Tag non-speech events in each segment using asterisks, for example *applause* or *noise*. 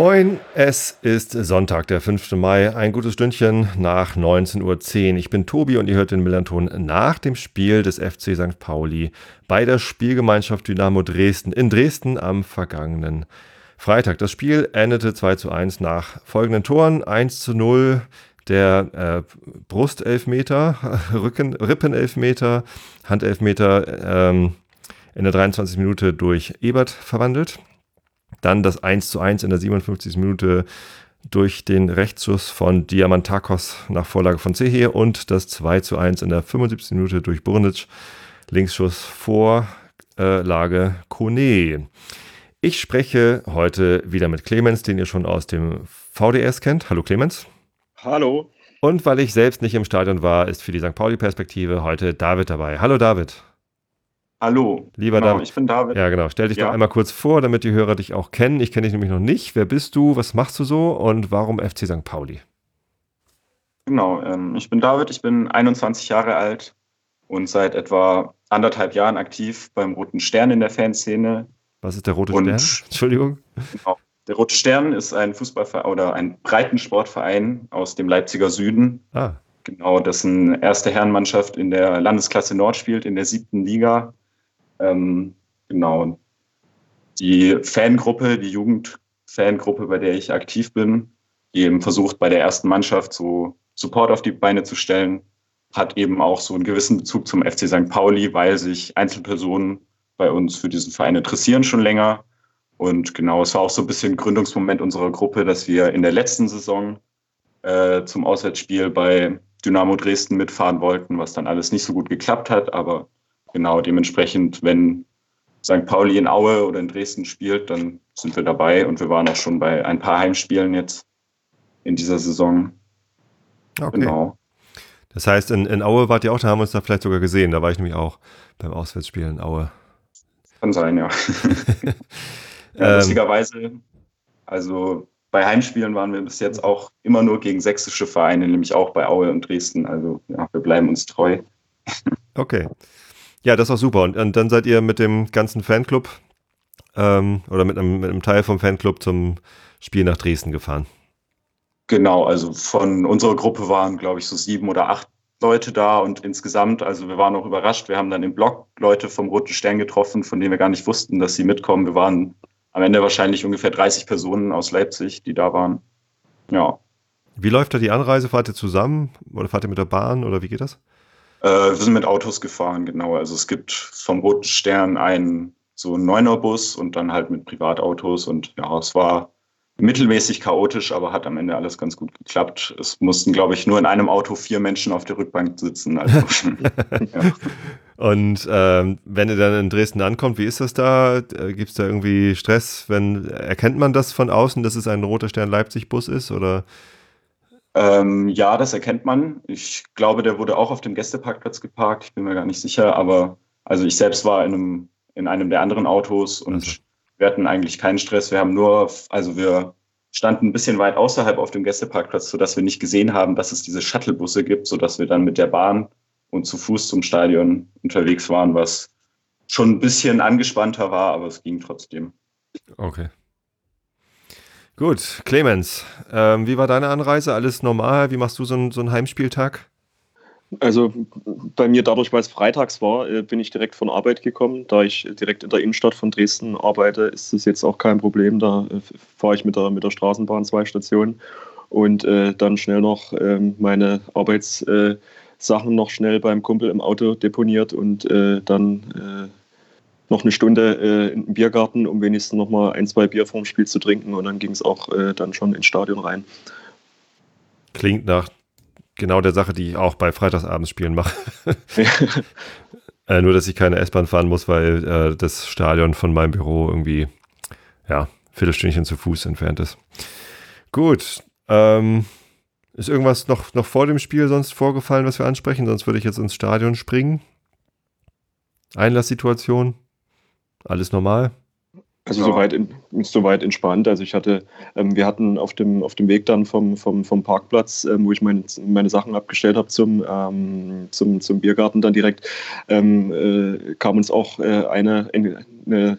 Moin, es ist Sonntag, der 5. Mai, ein gutes Stündchen nach 19.10 Uhr. Ich bin Tobi und ihr hört den Millanton nach dem Spiel des FC St. Pauli bei der Spielgemeinschaft Dynamo Dresden in Dresden am vergangenen Freitag. Das Spiel endete 2 zu 1 nach folgenden Toren. 1 zu 0 der äh, Brustelfmeter, *laughs* Rücken, Rippenelfmeter, Handelfmeter ähm, in der 23. Minute durch Ebert verwandelt. Dann das 1 zu 1 in der 57. Minute durch den Rechtsschuss von Diamantakos nach Vorlage von Zehe und das 2 zu 1 in der 75. Minute durch Burnic. Linksschuss Vorlage Kone. Ich spreche heute wieder mit Clemens, den ihr schon aus dem VDS kennt. Hallo Clemens. Hallo. Und weil ich selbst nicht im Stadion war, ist für die St. Pauli-Perspektive heute David dabei. Hallo David. Hallo. Lieber genau, David. Ich bin David. Ja, genau. Stell dich ja. doch einmal kurz vor, damit die Hörer dich auch kennen. Ich kenne dich nämlich noch nicht. Wer bist du? Was machst du so? Und warum FC St. Pauli? Genau. Ähm, ich bin David. Ich bin 21 Jahre alt und seit etwa anderthalb Jahren aktiv beim Roten Stern in der Fanszene. Was ist der Rote und, Stern? *laughs* Entschuldigung. Genau. Der Rote Stern ist ein Fußballverein oder ein Breitensportverein aus dem Leipziger Süden. Ah. Genau, dessen erste Herrenmannschaft in der Landesklasse Nord spielt, in der siebten Liga. Ähm, genau. Die Fangruppe, die Jugendfangruppe, bei der ich aktiv bin, die eben versucht, bei der ersten Mannschaft so Support auf die Beine zu stellen, hat eben auch so einen gewissen Bezug zum FC St. Pauli, weil sich Einzelpersonen bei uns für diesen Verein interessieren schon länger. Und genau, es war auch so ein bisschen Gründungsmoment unserer Gruppe, dass wir in der letzten Saison äh, zum Auswärtsspiel bei Dynamo Dresden mitfahren wollten, was dann alles nicht so gut geklappt hat. Aber genau, dementsprechend, wenn St. Pauli in Aue oder in Dresden spielt, dann sind wir dabei und wir waren auch schon bei ein paar Heimspielen jetzt in dieser Saison. Okay. Genau. Das heißt, in, in Aue wart ihr auch, da haben wir uns da vielleicht sogar gesehen. Da war ich nämlich auch beim Auswärtsspiel in Aue. Kann sein, ja. *laughs* ja lustigerweise, also bei Heimspielen waren wir bis jetzt auch immer nur gegen sächsische Vereine, nämlich auch bei Aue und Dresden. Also ja, wir bleiben uns treu. Okay. Ja, das war super. Und, und dann seid ihr mit dem ganzen Fanclub ähm, oder mit einem, mit einem Teil vom Fanclub zum Spiel nach Dresden gefahren. Genau, also von unserer Gruppe waren, glaube ich, so sieben oder acht Leute da und insgesamt, also wir waren auch überrascht. Wir haben dann im Blog Leute vom Roten Stern getroffen, von denen wir gar nicht wussten, dass sie mitkommen. Wir waren am Ende wahrscheinlich ungefähr 30 Personen aus Leipzig, die da waren. Ja. Wie läuft da die Anreise? Fahrt ihr zusammen oder fahrt ihr mit der Bahn oder wie geht das? Äh, wir sind mit Autos gefahren, genau. Also es gibt vom Roten Stern einen so einen Neunerbus und dann halt mit Privatautos und ja, es war mittelmäßig chaotisch, aber hat am Ende alles ganz gut geklappt. Es mussten, glaube ich, nur in einem Auto vier Menschen auf der Rückbank sitzen. Also, *laughs* ja. Und ähm, wenn ihr dann in Dresden ankommt, wie ist das da? Äh, Gibt es da irgendwie Stress? Wenn erkennt man das von außen, dass es ein roter Stern Leipzig Bus ist oder? Ähm, ja, das erkennt man. Ich glaube, der wurde auch auf dem Gästeparkplatz geparkt. Ich bin mir gar nicht sicher, aber also ich selbst war in einem, in einem der anderen Autos und also. wir hatten eigentlich keinen Stress. Wir haben nur, also wir standen ein bisschen weit außerhalb auf dem Gästeparkplatz, sodass wir nicht gesehen haben, dass es diese Shuttlebusse gibt, sodass wir dann mit der Bahn und zu Fuß zum Stadion unterwegs waren, was schon ein bisschen angespannter war, aber es ging trotzdem. Okay. Gut, Clemens, ähm, wie war deine Anreise? Alles normal? Wie machst du so, ein, so einen Heimspieltag? Also bei mir dadurch, weil es freitags war, äh, bin ich direkt von Arbeit gekommen. Da ich direkt in der Innenstadt von Dresden arbeite, ist es jetzt auch kein Problem. Da äh, fahre ich mit der, mit der Straßenbahn zwei Stationen und äh, dann schnell noch ähm, meine Arbeitssachen äh, noch schnell beim Kumpel im Auto deponiert und äh, dann noch eine Stunde äh, in den Biergarten, um wenigstens noch mal ein, zwei Bier vorm Spiel zu trinken und dann ging es auch äh, dann schon ins Stadion rein. Klingt nach genau der Sache, die ich auch bei Freitagsabendspielen mache. *laughs* äh, nur, dass ich keine S-Bahn fahren muss, weil äh, das Stadion von meinem Büro irgendwie, ja, Viertelstündchen zu Fuß entfernt ist. Gut. Ähm, ist irgendwas noch, noch vor dem Spiel sonst vorgefallen, was wir ansprechen? Sonst würde ich jetzt ins Stadion springen. Einlasssituation? Alles normal? Also ja. soweit, in, soweit entspannt. Also ich hatte, ähm, wir hatten auf dem, auf dem Weg dann vom, vom, vom Parkplatz, ähm, wo ich mein, meine Sachen abgestellt habe zum, ähm, zum, zum Biergarten dann direkt, ähm, äh, kam uns auch äh, eine, eine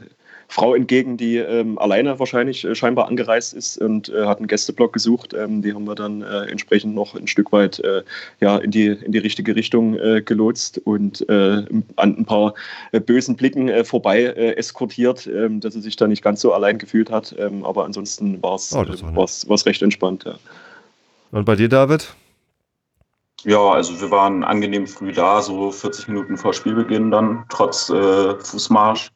Frau entgegen, die ähm, alleine wahrscheinlich äh, scheinbar angereist ist und äh, hat einen Gästeblock gesucht. Ähm, die haben wir dann äh, entsprechend noch ein Stück weit äh, ja, in, die, in die richtige Richtung äh, gelotst und äh, an ein paar bösen Blicken vorbei eskortiert, ähm, dass sie sich da nicht ganz so allein gefühlt hat. Ähm, aber ansonsten war es oh, recht entspannt. Ja. Und bei dir, David? Ja, also wir waren angenehm früh da, so 40 Minuten vor Spielbeginn dann, trotz Fußmarsch.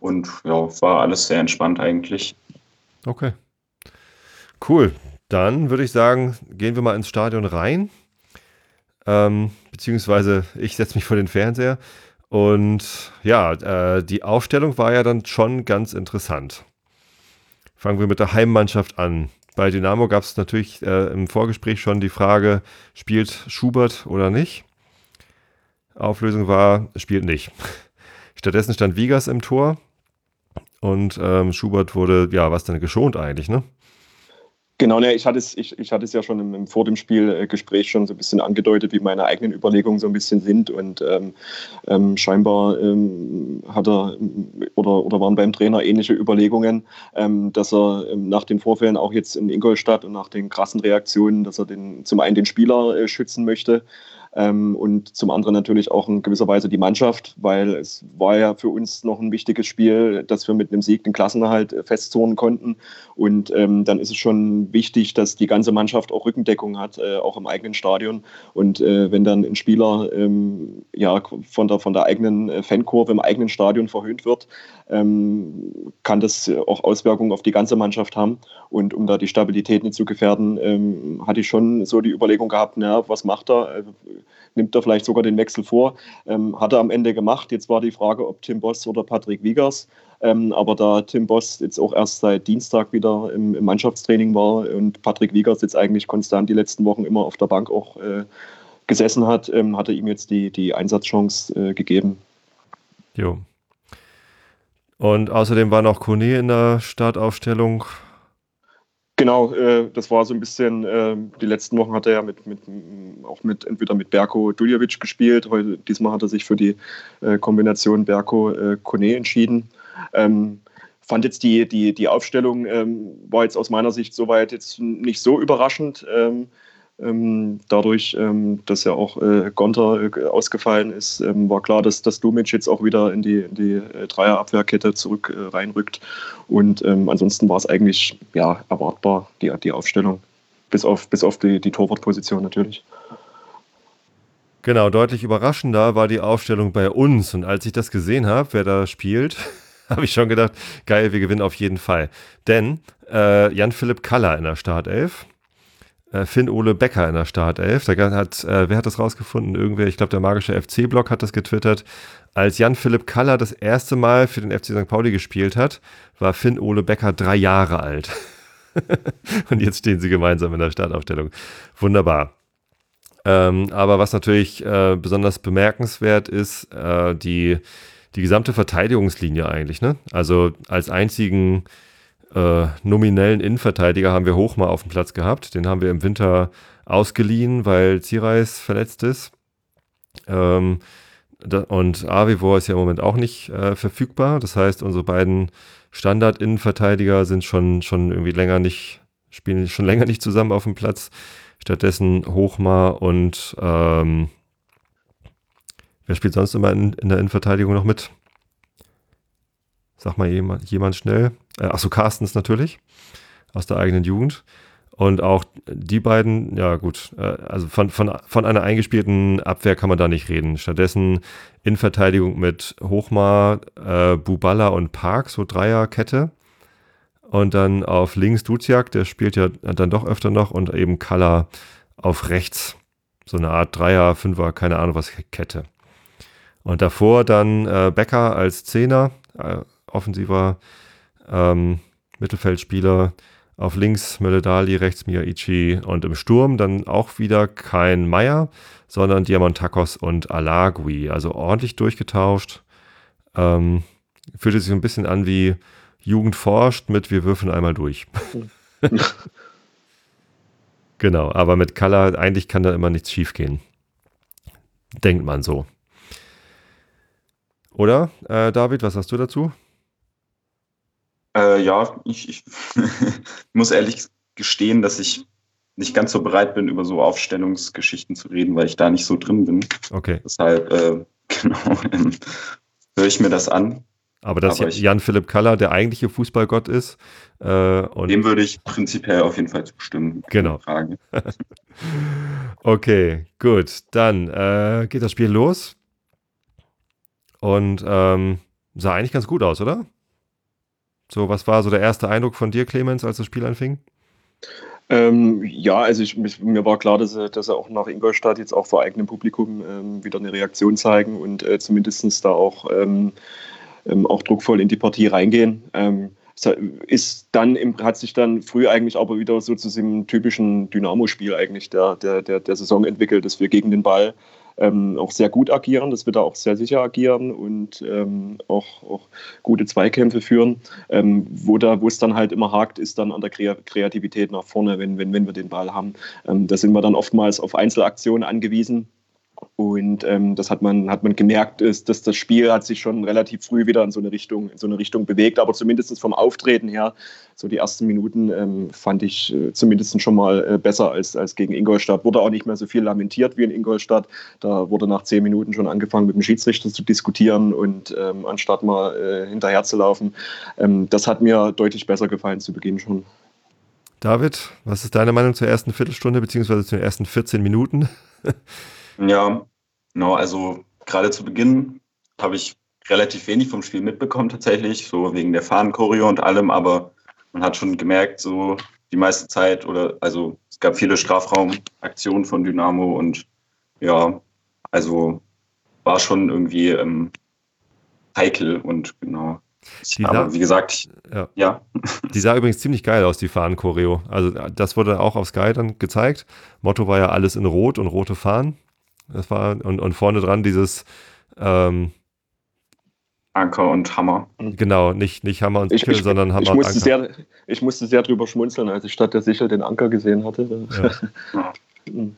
Und ja, war alles sehr entspannt eigentlich. Okay. Cool. Dann würde ich sagen, gehen wir mal ins Stadion rein. Ähm, beziehungsweise ich setze mich vor den Fernseher. Und ja, äh, die Aufstellung war ja dann schon ganz interessant. Fangen wir mit der Heimmannschaft an. Bei Dynamo gab es natürlich äh, im Vorgespräch schon die Frage, spielt Schubert oder nicht? Auflösung war, spielt nicht. *laughs* Stattdessen stand Vigas im Tor. Und ähm, Schubert wurde, ja, was denn geschont eigentlich, ne? Genau, ne, ich hatte es, ich, ich hatte es ja schon im, im vor dem Spielgespräch äh, schon so ein bisschen angedeutet, wie meine eigenen Überlegungen so ein bisschen sind. Und ähm, ähm, scheinbar ähm, hat er oder, oder waren beim Trainer ähnliche Überlegungen, ähm, dass er ähm, nach den Vorfällen auch jetzt in Ingolstadt und nach den krassen Reaktionen, dass er den, zum einen den Spieler äh, schützen möchte ähm, und zum anderen natürlich auch in gewisser Weise die Mannschaft, weil es war ja für uns noch ein wichtiges Spiel, dass wir mit einem Sieg den Klassenerhalt äh, festzonen konnten. Und ähm, dann ist es schon wichtig, dass die ganze Mannschaft auch Rückendeckung hat, äh, auch im eigenen Stadion. Und äh, wenn dann ein Spieler ähm, ja, von, der, von der eigenen äh, Fankurve im eigenen Stadion verhöhnt wird, ähm, kann das auch Auswirkungen auf die ganze Mannschaft haben. Und um da die Stabilität nicht zu gefährden, ähm, hatte ich schon so die Überlegung gehabt, na, was macht er? Nimmt er vielleicht sogar den Wechsel vor? Ähm, hat er am Ende gemacht. Jetzt war die Frage, ob Tim Boss oder Patrick Wiegers. Ähm, aber da Tim Boss jetzt auch erst seit Dienstag wieder im, im, Mannschaftstraining war und Patrick Wiegers jetzt eigentlich konstant die letzten Wochen immer auf der Bank auch äh, gesessen hat, ähm, hat er ihm jetzt die, die Einsatzchance äh, gegeben. Jo. Und außerdem war noch Kone in der Startaufstellung. Genau, äh, das war so ein bisschen, äh, die letzten Wochen hat er ja mit, mit auch mit entweder mit Berko Duljevic gespielt, heute, diesmal hat er sich für die äh, Kombination Berko äh, entschieden. Ähm, fand jetzt die, die, die Aufstellung ähm, war jetzt aus meiner Sicht soweit jetzt nicht so überraschend. Ähm, dadurch, ähm, dass ja auch äh, Gonter äh, ausgefallen ist, ähm, war klar, dass, dass Dumic jetzt auch wieder in die, in die äh, Dreierabwehrkette zurück äh, reinrückt. Und ähm, ansonsten war es eigentlich ja, erwartbar, die, die Aufstellung. Bis auf, bis auf die, die Torwartposition natürlich. Genau, deutlich überraschender war die Aufstellung bei uns. Und als ich das gesehen habe, wer da spielt, *laughs* habe ich schon gedacht, geil, wir gewinnen auf jeden Fall. Denn äh, Jan-Philipp Kaller in der Startelf, Finn-Ole Becker in der Startelf. Da hat, äh, wer hat das rausgefunden? Irgendwer, ich glaube, der magische FC-Blog hat das getwittert. Als Jan-Philipp Kaller das erste Mal für den FC St. Pauli gespielt hat, war Finn-Ole Becker drei Jahre alt. *laughs* Und jetzt stehen sie gemeinsam in der Startaufstellung. Wunderbar. Ähm, aber was natürlich äh, besonders bemerkenswert ist, äh, die, die gesamte Verteidigungslinie eigentlich. Ne? Also als einzigen äh, nominellen Innenverteidiger haben wir Hochmar auf dem Platz gehabt. Den haben wir im Winter ausgeliehen, weil Zireis verletzt ist. Ähm, da, und Avivor ist ja im Moment auch nicht äh, verfügbar. Das heißt, unsere beiden Standard-Innenverteidiger sind schon, schon irgendwie länger nicht, spielen schon länger nicht zusammen auf dem Platz. Stattdessen Hochmar und ähm, wer spielt sonst immer in, in der Innenverteidigung noch mit? Sag mal jemand, jemand schnell. Äh, achso, Carstens natürlich. Aus der eigenen Jugend. Und auch die beiden, ja gut, äh, also von, von, von einer eingespielten Abwehr kann man da nicht reden. Stattdessen in Verteidigung mit Hochmar, äh, Bubala und Park, so Dreierkette. Und dann auf links Duziak, der spielt ja dann doch öfter noch und eben Kalla auf rechts. So eine Art Dreier, Fünfer, keine Ahnung was, Kette. Und davor dann äh, Becker als Zehner, äh, offensiver ähm, Mittelfeldspieler. Auf links Mölle-Dali, rechts Miyaichi und im Sturm dann auch wieder kein Meier, sondern Diamantakos und Alagui. Also ordentlich durchgetauscht. Ähm, fühlte sich ein bisschen an wie Jugend forscht mit wir würfeln einmal durch. *laughs* genau, aber mit Color, eigentlich kann da immer nichts schiefgehen. Denkt man so. Oder, äh, David, was hast du dazu? Äh, ja, ich, ich *laughs* muss ehrlich gestehen, dass ich nicht ganz so bereit bin, über so Aufstellungsgeschichten zu reden, weil ich da nicht so drin bin. Okay. Deshalb, äh, *laughs* genau, ähm, höre ich mir das an. Aber dass Jan-Philipp Kaller der eigentliche Fußballgott ist. Äh, dem würde ich prinzipiell auf jeden Fall zustimmen. Genau. Frage. *laughs* okay, gut. Dann äh, geht das Spiel los. Und ähm, sah eigentlich ganz gut aus, oder? So, was war so der erste Eindruck von dir, Clemens, als das Spiel anfing? Ähm, ja, also ich, mir war klar, dass er, dass er auch nach Ingolstadt jetzt auch vor eigenem Publikum ähm, wieder eine Reaktion zeigen und äh, zumindest da auch, ähm, ähm, auch druckvoll in die Partie reingehen. Ähm, ist dann hat sich dann früh eigentlich aber wieder so zu diesem typischen Dynamo-Spiel eigentlich der, der, der, der Saison entwickelt, dass wir gegen den Ball ähm, auch sehr gut agieren, dass wir da auch sehr sicher agieren und ähm, auch, auch gute Zweikämpfe führen. Ähm, wo, da, wo es dann halt immer hakt, ist dann an der Kreativität nach vorne, wenn, wenn, wenn wir den Ball haben. Ähm, da sind wir dann oftmals auf Einzelaktionen angewiesen und ähm, das hat man, hat man gemerkt, ist, dass das Spiel hat sich schon relativ früh wieder in so eine Richtung, in so eine Richtung bewegt. Aber zumindest vom Auftreten her, so die ersten Minuten ähm, fand ich äh, zumindest schon mal äh, besser als, als gegen Ingolstadt. Wurde auch nicht mehr so viel lamentiert wie in Ingolstadt. Da wurde nach zehn Minuten schon angefangen, mit dem Schiedsrichter zu diskutieren und ähm, anstatt mal äh, hinterher zu laufen. Ähm, das hat mir deutlich besser gefallen zu Beginn schon. David, was ist deine Meinung zur ersten Viertelstunde beziehungsweise zu den ersten 14 Minuten? *laughs* Ja, genau. Also gerade zu Beginn habe ich relativ wenig vom Spiel mitbekommen tatsächlich, so wegen der Fahnenchoreo und allem, aber man hat schon gemerkt, so die meiste Zeit oder also es gab viele Strafraumaktionen von Dynamo und ja, also war schon irgendwie ähm, heikel und genau. Die aber sah, wie gesagt, ja. ja. Die sah übrigens ziemlich geil aus, die Fahnen-Choreo. Also das wurde auch auf Sky dann gezeigt. Motto war ja alles in Rot und rote Fahnen. Das war, und, und vorne dran dieses ähm, Anker und Hammer. Genau, nicht, nicht Hammer und Sichel, sondern Hammer ich musste und Anker. Sehr, ich musste sehr drüber schmunzeln, als ich statt der Sichel den Anker gesehen hatte. *laughs* Ja.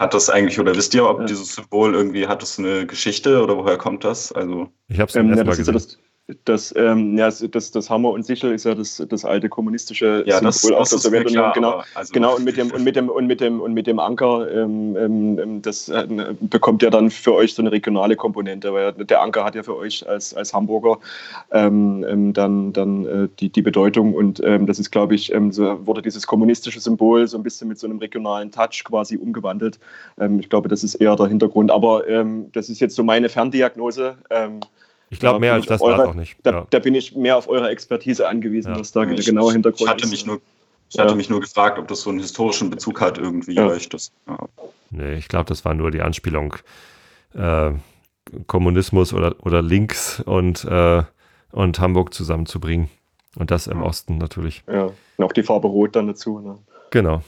Hat das eigentlich, oder wisst ihr, ob ja. dieses Symbol irgendwie, hat das eine Geschichte oder woher kommt das? Also, ich habe es ähm, ja, gesehen. Das, das, ähm, ja, das, das Hammer und Sichel ist ja das, das alte kommunistische ja, das, Symbol aus der Sowjetunion. Genau, also genau und, mit dem, und, mit dem, und, mit dem, und mit dem Anker, ähm, ähm, das äh, bekommt ja dann für euch so eine regionale Komponente, weil der Anker hat ja für euch als, als Hamburger ähm, ähm, dann, dann äh, die, die Bedeutung und ähm, das ist, glaube ich, so wurde dieses kommunistische Symbol so ein bisschen mit so einem regionalen Touch quasi umgewandelt. ich glaube, das ist eher der Hintergrund, aber das ist jetzt so meine Ferndiagnose. Ich glaube, mehr als das war auch nicht. Da, ja. da, bin ich mehr auf eure Expertise angewiesen, ja. was da der genaue Hintergrund ich hatte Mich nur, ich hatte mich nur gefragt, ob das so einen historischen Bezug hat irgendwie. Ja. Ich das, ja. Nee, ich glaube, das war nur die Anspielung äh, Kommunismus oder, oder Links und, äh, und Hamburg zusammenzubringen. Und das im Osten natürlich. Ja, und auch die Farbe Rot dann dazu. Ne? Genau.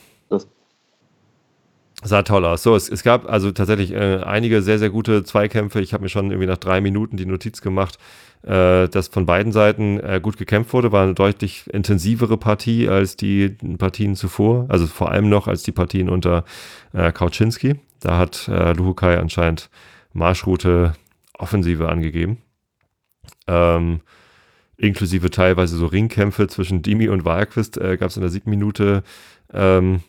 Sah toll aus. So, es, es gab also tatsächlich äh, einige sehr, sehr gute Zweikämpfe. Ich habe mir schon irgendwie nach drei Minuten die Notiz gemacht, äh, dass von beiden Seiten äh, gut gekämpft wurde. War eine deutlich intensivere Partie als die Partien zuvor. Also vor allem noch als die Partien unter äh, Kauczynski. Da hat äh, Luhukai anscheinend Marschroute Offensive angegeben. Ähm, inklusive teilweise so Ringkämpfe zwischen Dimi und Wahlquist äh, gab es in der siebten Minute. Ähm,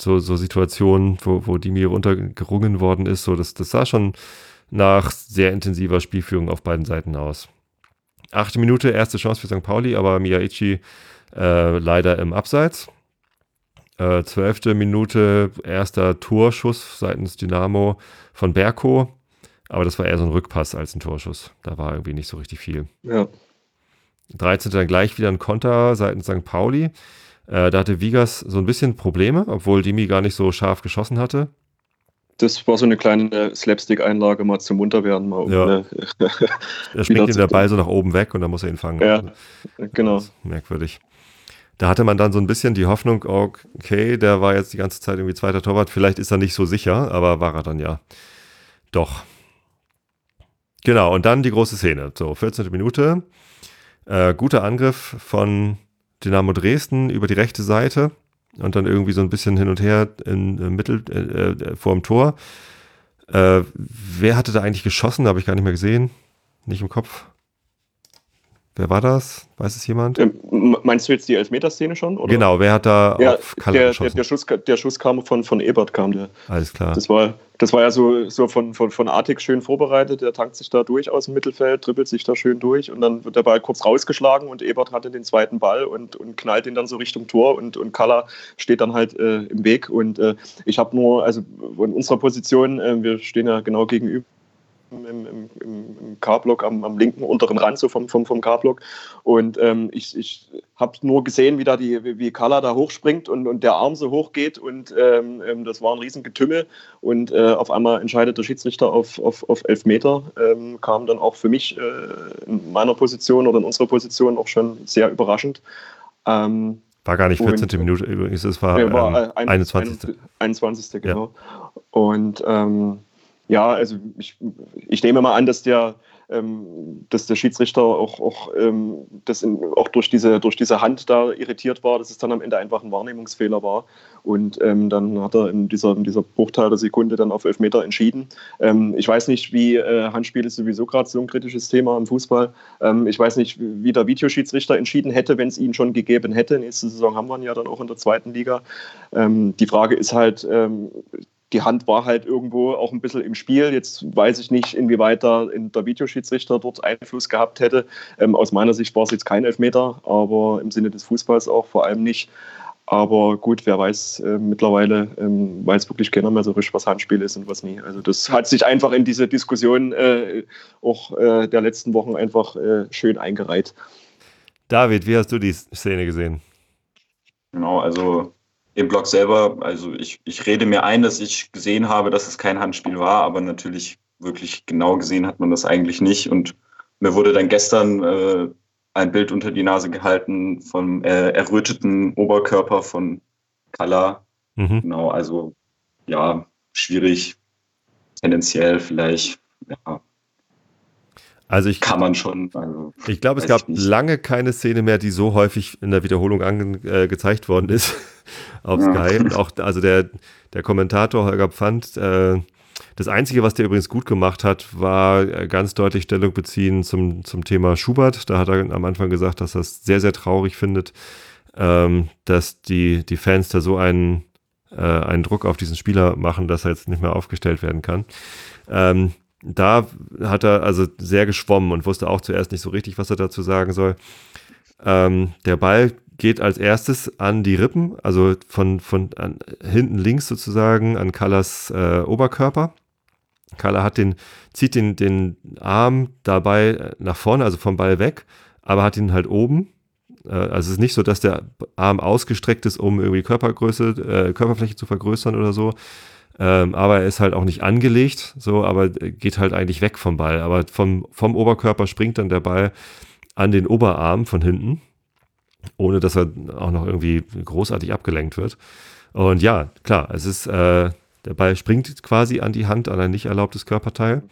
so, so Situationen, wo, wo die mir runtergerungen worden ist. So, das, das sah schon nach sehr intensiver Spielführung auf beiden Seiten aus. Achte Minute, erste Chance für St. Pauli, aber Miyaichi äh, leider im Abseits. Äh, zwölfte Minute, erster Torschuss seitens Dynamo von Berko. Aber das war eher so ein Rückpass als ein Torschuss. Da war irgendwie nicht so richtig viel. Ja. 13. dann gleich wieder ein Konter seitens St. Pauli. Äh, da hatte Vigas so ein bisschen Probleme, obwohl Dimi gar nicht so scharf geschossen hatte. Das war so eine kleine Slapstick-Einlage, mal zum Munterwerden. Mal ja. um, *laughs* er springt ihm der Ball so nach oben weg und dann muss er ihn fangen. Ja, genau. Merkwürdig. Da hatte man dann so ein bisschen die Hoffnung, okay, der war jetzt die ganze Zeit irgendwie zweiter Torwart, vielleicht ist er nicht so sicher, aber war er dann ja doch. Genau, und dann die große Szene. So, 14. Minute. Äh, guter Angriff von Dynamo Dresden über die rechte Seite und dann irgendwie so ein bisschen hin und her in, in Mittel äh, äh vor dem Tor. Äh, wer hatte da eigentlich geschossen? Habe ich gar nicht mehr gesehen. Nicht im Kopf. Wer war das? Weiß es jemand? Ähm, meinst du jetzt die Elfmeterszene schon? Oder? Genau, wer hat da ja, auf Kalle der, geschossen? Der, der, Schuss, der Schuss kam von, von Ebert, kam der. Alles klar. Das war, das war ja so, so von, von, von Artik schön vorbereitet. Der tankt sich da durch aus dem Mittelfeld, trippelt sich da schön durch und dann wird der Ball kurz rausgeschlagen und Ebert hatte den zweiten Ball und, und knallt ihn dann so Richtung Tor und, und Kalla steht dann halt äh, im Weg. Und äh, ich habe nur, also in unserer Position, äh, wir stehen ja genau gegenüber im, im, im K-Block am, am, linken unteren Rand so vom, vom, vom K-Block. Und ähm, ich, ich habe nur gesehen, wie da die, wie Kala da hochspringt und, und der Arm so hoch geht. Und ähm, ähm das war ein Riesengetümmel. Und äh, auf einmal entscheidet der Schiedsrichter auf, auf, auf elf Meter. Ähm, kam dann auch für mich äh, in meiner Position oder in unserer Position auch schon sehr überraschend. Ähm, war gar nicht 14. Und, Minute übrigens, es war, ja, war ähm, 21. 21. genau. Ja. Und ähm, ja, also ich, ich nehme mal an, dass der, ähm, dass der Schiedsrichter auch, auch, ähm, das in, auch durch, diese, durch diese Hand da irritiert war, dass es dann am Ende einfach ein Wahrnehmungsfehler war. Und ähm, dann hat er in dieser, in dieser Bruchteil der Sekunde dann auf Elfmeter entschieden. Ähm, ich weiß nicht, wie äh, Handspiel ist sowieso gerade so ein kritisches Thema im Fußball. Ähm, ich weiß nicht, wie der Videoschiedsrichter entschieden hätte, wenn es ihn schon gegeben hätte. Nächste Saison haben wir ihn ja dann auch in der zweiten Liga. Ähm, die Frage ist halt, die Hand war halt irgendwo auch ein bisschen im Spiel. Jetzt weiß ich nicht, inwieweit da der Videoschiedsrichter dort Einfluss gehabt hätte. Ähm, aus meiner Sicht war es jetzt kein Elfmeter, aber im Sinne des Fußballs auch vor allem nicht. Aber gut, wer weiß, äh, mittlerweile ähm, weiß wirklich keiner mehr so richtig, was Handspiel ist und was nie. Also das hat sich einfach in diese Diskussion äh, auch äh, der letzten Wochen einfach äh, schön eingereiht. David, wie hast du die Szene gesehen? Genau, also im Blog selber, also ich, ich rede mir ein, dass ich gesehen habe, dass es kein Handspiel war, aber natürlich wirklich genau gesehen hat man das eigentlich nicht. Und mir wurde dann gestern äh, ein Bild unter die Nase gehalten vom äh, erröteten Oberkörper von Kalla. Mhm. Genau, also ja, schwierig, tendenziell vielleicht, ja, also ich, kann man schon. Also, ich glaube, es gab lange keine Szene mehr, die so häufig in der Wiederholung angezeigt äh, worden ist *laughs* auf ja. Sky. Und auch, also der, der Kommentator Holger Pfand, äh, das Einzige, was der übrigens gut gemacht hat, war äh, ganz deutlich Stellung beziehen zum, zum Thema Schubert. Da hat er am Anfang gesagt, dass er es sehr, sehr traurig findet, ähm, dass die, die Fans da so einen, äh, einen Druck auf diesen Spieler machen, dass er jetzt nicht mehr aufgestellt werden kann. Ähm, da hat er also sehr geschwommen und wusste auch zuerst nicht so richtig, was er dazu sagen soll. Ähm, der Ball geht als erstes an die Rippen, also von, von an, hinten links sozusagen an Kallas äh, Oberkörper. Kalla hat den, zieht den, den Arm dabei nach vorne, also vom Ball weg, aber hat ihn halt oben. Äh, also es ist nicht so, dass der Arm ausgestreckt ist, um irgendwie Körpergröße, äh, Körperfläche zu vergrößern oder so, ähm, aber er ist halt auch nicht angelegt, so, aber geht halt eigentlich weg vom Ball. Aber vom, vom Oberkörper springt dann der Ball an den Oberarm von hinten, ohne dass er auch noch irgendwie großartig abgelenkt wird. Und ja, klar, es ist, äh, der Ball springt quasi an die Hand, an ein nicht erlaubtes Körperteil.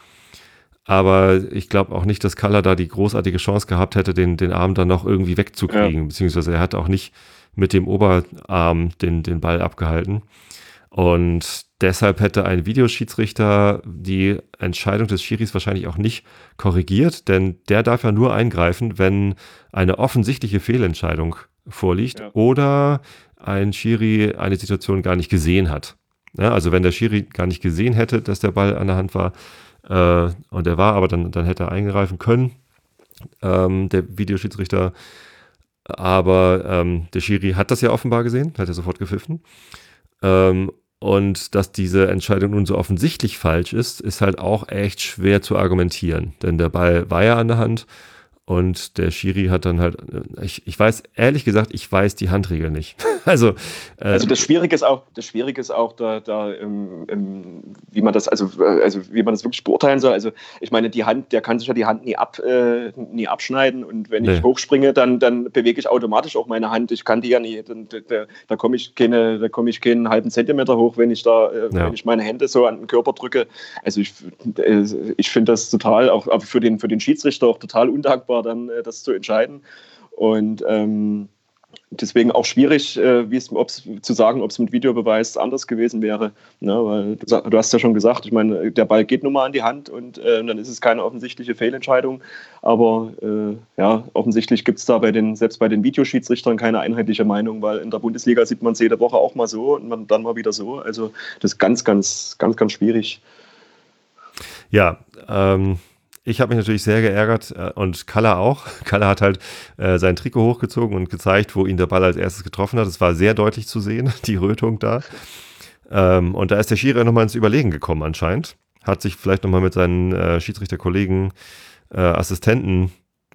Aber ich glaube auch nicht, dass Kalla da die großartige Chance gehabt hätte, den, den Arm dann noch irgendwie wegzukriegen. Ja. Beziehungsweise er hat auch nicht mit dem Oberarm den, den Ball abgehalten. Und deshalb hätte ein Videoschiedsrichter die Entscheidung des Schiris wahrscheinlich auch nicht korrigiert, denn der darf ja nur eingreifen, wenn eine offensichtliche Fehlentscheidung vorliegt ja. oder ein Schiri eine Situation gar nicht gesehen hat. Ja, also wenn der Schiri gar nicht gesehen hätte, dass der Ball an der Hand war äh, und er war, aber dann, dann hätte er eingreifen können, ähm, der Videoschiedsrichter. Aber ähm, der Schiri hat das ja offenbar gesehen, hat er sofort gepfiffen. Ähm, und dass diese Entscheidung nun so offensichtlich falsch ist, ist halt auch echt schwer zu argumentieren. Denn der Ball war ja an der Hand und der Schiri hat dann halt, ich, ich weiß, ehrlich gesagt, ich weiß die Handregel nicht. *laughs* also, äh, also das Schwierige ist auch, das Schwierige ist auch da, da ähm, ähm, wie man das, also, äh, also wie man das wirklich beurteilen soll. Also ich meine, die Hand, der kann sich ja die Hand nie ab, äh, nie abschneiden und wenn nee. ich hochspringe, dann, dann bewege ich automatisch auch meine Hand. Ich kann die ja nie, dann, da, da komme ich keine, da komme ich keinen halben Zentimeter hoch, wenn ich da, äh, ja. wenn ich meine Hände so an den Körper drücke. Also ich, äh, ich finde das total, auch für den, für den Schiedsrichter auch total undankbar war, dann äh, das zu entscheiden. Und ähm, deswegen auch schwierig, äh, zu sagen, ob es mit Videobeweis anders gewesen wäre. Ne? Weil du, du, hast ja schon gesagt, ich meine, der Ball geht nun mal an die Hand und äh, dann ist es keine offensichtliche Fehlentscheidung. Aber äh, ja, offensichtlich gibt es da bei den, selbst bei den Videoschiedsrichtern keine einheitliche Meinung, weil in der Bundesliga sieht man es jede Woche auch mal so und dann mal wieder so. Also das ist ganz, ganz, ganz, ganz schwierig. Ja, ähm, ich habe mich natürlich sehr geärgert äh, und Kalle auch. *laughs* Kalle hat halt äh, sein Trikot hochgezogen und gezeigt, wo ihn der Ball als erstes getroffen hat. Es war sehr deutlich zu sehen, *laughs* die Rötung da. Ähm, und da ist der Schiri nochmal ins Überlegen gekommen anscheinend. Hat sich vielleicht nochmal mit seinen äh, Schiedsrichterkollegen, äh, Assistenten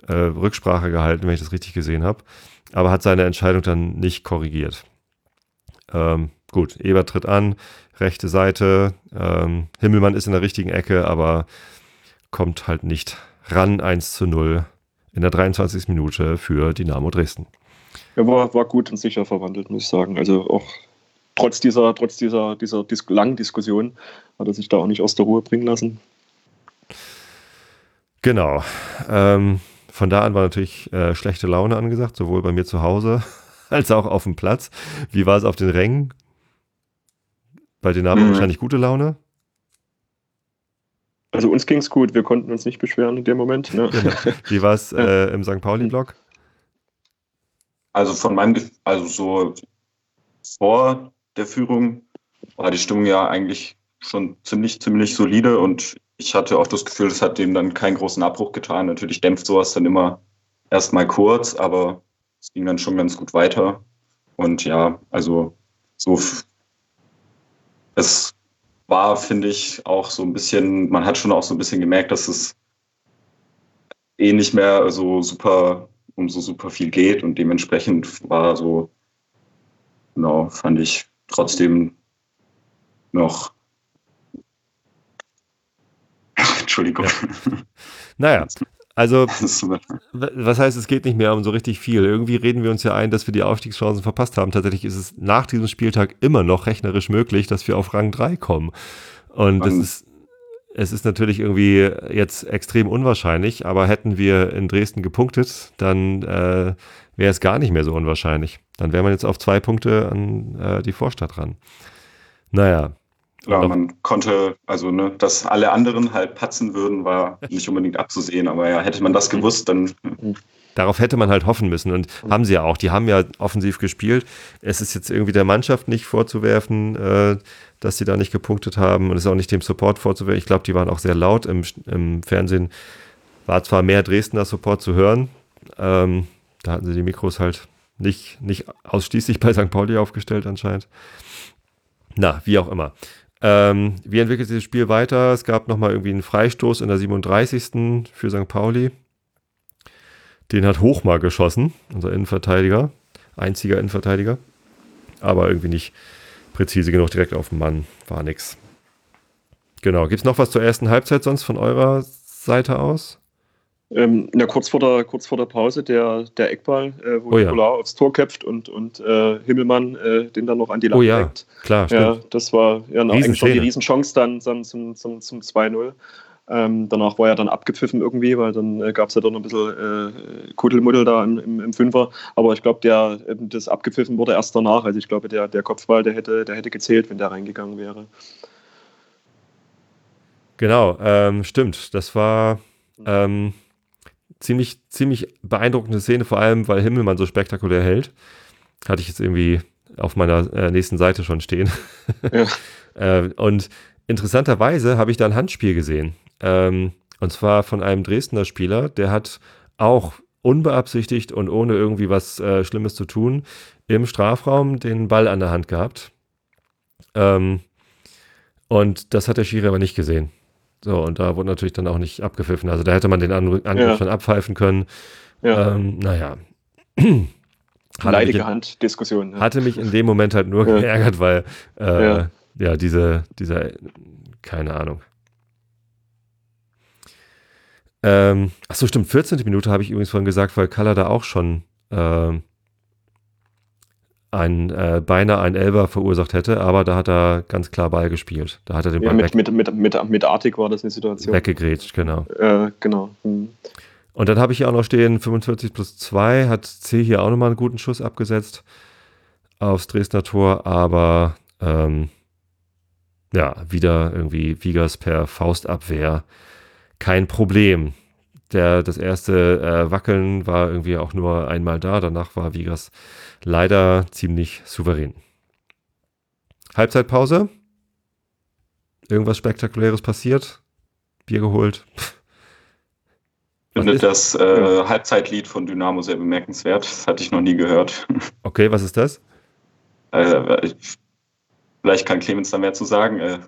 äh, Rücksprache gehalten, wenn ich das richtig gesehen habe. Aber hat seine Entscheidung dann nicht korrigiert. Ähm, gut, Eber tritt an, rechte Seite. Ähm, Himmelmann ist in der richtigen Ecke, aber kommt halt nicht ran. 1 zu 0 in der 23. Minute für Dynamo Dresden. Ja, war, war gut und sicher verwandelt, muss ich sagen. Also auch trotz dieser, trotz dieser, dieser Dis langen Diskussion hat er sich da auch nicht aus der Ruhe bringen lassen. Genau. Ähm, von da an war natürlich äh, schlechte Laune angesagt, sowohl bei mir zu Hause *laughs* als auch auf dem Platz. Wie war es auf den Rängen? Bei Dynamo mhm. wahrscheinlich gute Laune. Also uns ging es gut, wir konnten uns nicht beschweren in dem Moment. Ne? Genau. *laughs* Wie war es äh, im St. Pauli-Blog? Also von meinem, also so vor der Führung war die Stimmung ja eigentlich schon ziemlich, ziemlich solide und ich hatte auch das Gefühl, das hat dem dann keinen großen Abbruch getan. Natürlich dämpft sowas dann immer erstmal kurz, aber es ging dann schon ganz gut weiter. Und ja, also so es war, finde ich, auch so ein bisschen, man hat schon auch so ein bisschen gemerkt, dass es eh nicht mehr so super um so super viel geht und dementsprechend war so, genau, fand ich trotzdem noch. *laughs* Entschuldigung. Ja. Naja, also, *laughs* was heißt, es geht nicht mehr um so richtig viel? Irgendwie reden wir uns ja ein, dass wir die Aufstiegschancen verpasst haben. Tatsächlich ist es nach diesem Spieltag immer noch rechnerisch möglich, dass wir auf Rang 3 kommen. Und es ist, es ist natürlich irgendwie jetzt extrem unwahrscheinlich, aber hätten wir in Dresden gepunktet, dann äh, wäre es gar nicht mehr so unwahrscheinlich. Dann wäre man jetzt auf zwei Punkte an äh, die Vorstadt ran. Naja, ja, man konnte, also ne, dass alle anderen halt patzen würden, war nicht unbedingt abzusehen, aber ja, hätte man das gewusst, dann. Darauf hätte man halt hoffen müssen und haben sie ja auch. Die haben ja offensiv gespielt. Es ist jetzt irgendwie der Mannschaft nicht vorzuwerfen, äh, dass sie da nicht gepunktet haben und es ist auch nicht dem Support vorzuwerfen. Ich glaube, die waren auch sehr laut im, im Fernsehen. War zwar mehr Dresdner Support zu hören, ähm, da hatten sie die Mikros halt nicht, nicht ausschließlich bei St. Pauli aufgestellt anscheinend. Na, wie auch immer. Ähm, wie entwickelt sich das Spiel weiter? Es gab nochmal irgendwie einen Freistoß in der 37. für St. Pauli. Den hat Hochmar geschossen, unser Innenverteidiger. Einziger Innenverteidiger. Aber irgendwie nicht präzise genug direkt auf den Mann. War nix. Genau. Gibt es noch was zur ersten Halbzeit sonst von eurer Seite aus? Ähm, ja, kurz vor der, kurz vor der Pause der, der Eckball, äh, wo oh, ja. aufs Tor köpft und, und äh, Himmelmann äh, den dann noch an die Lampe oh, ja. Legt. Klar, stimmt. Ja, das war ja eigentlich schon die Riesenchance dann, dann zum, zum, zum 2-0. Ähm, danach war er dann abgepfiffen irgendwie, weil dann äh, gab es ja doch noch ein bisschen äh, Kuddelmuddel da im, im, im, Fünfer. Aber ich glaube, der das abgepfiffen wurde erst danach. Also ich glaube, der, der Kopfball, der hätte, der hätte gezählt, wenn der reingegangen wäre. Genau, ähm, stimmt. Das war. Ähm ziemlich, ziemlich beeindruckende Szene, vor allem, weil Himmelmann so spektakulär hält. Hatte ich jetzt irgendwie auf meiner äh, nächsten Seite schon stehen. Ja. *laughs* äh, und interessanterweise habe ich da ein Handspiel gesehen. Ähm, und zwar von einem Dresdner Spieler, der hat auch unbeabsichtigt und ohne irgendwie was äh, Schlimmes zu tun im Strafraum den Ball an der Hand gehabt. Ähm, und das hat der Schiri aber nicht gesehen. So, und da wurde natürlich dann auch nicht abgepfiffen. Also da hätte man den Angriff ja. schon abpfeifen können. Ja. Ähm, naja. *clears throat* Leidige Hand-Diskussion. Ja. Hatte mich in dem Moment halt nur ja. geärgert, weil äh, ja. diese, dieser, keine Ahnung. Ähm, achso, stimmt, 14. Minute habe ich übrigens vorhin gesagt, weil Kalla da auch schon äh, ein, äh, beinahe ein Elber verursacht hätte, aber da hat er ganz klar Ball gespielt. Da hat er den Ball ja, mit, mit, mit, mit, mit Artig war das eine Situation. Weggegrätscht, genau. Äh, genau. Hm. Und dann habe ich hier auch noch stehen, 45 plus 2, hat C hier auch nochmal einen guten Schuss abgesetzt aufs Dresdner Tor, aber ähm, ja, wieder irgendwie Vigas per Faustabwehr. Kein Problem. Der, das erste äh, Wackeln war irgendwie auch nur einmal da, danach war Vigas leider ziemlich souverän. Halbzeitpause. Irgendwas Spektakuläres passiert. Bier geholt. Ich finde das äh, Halbzeitlied von Dynamo sehr bemerkenswert. Das hatte ich noch nie gehört. *laughs* Okay, was ist das? Äh, vielleicht kann Clemens da mehr zu sagen. Äh,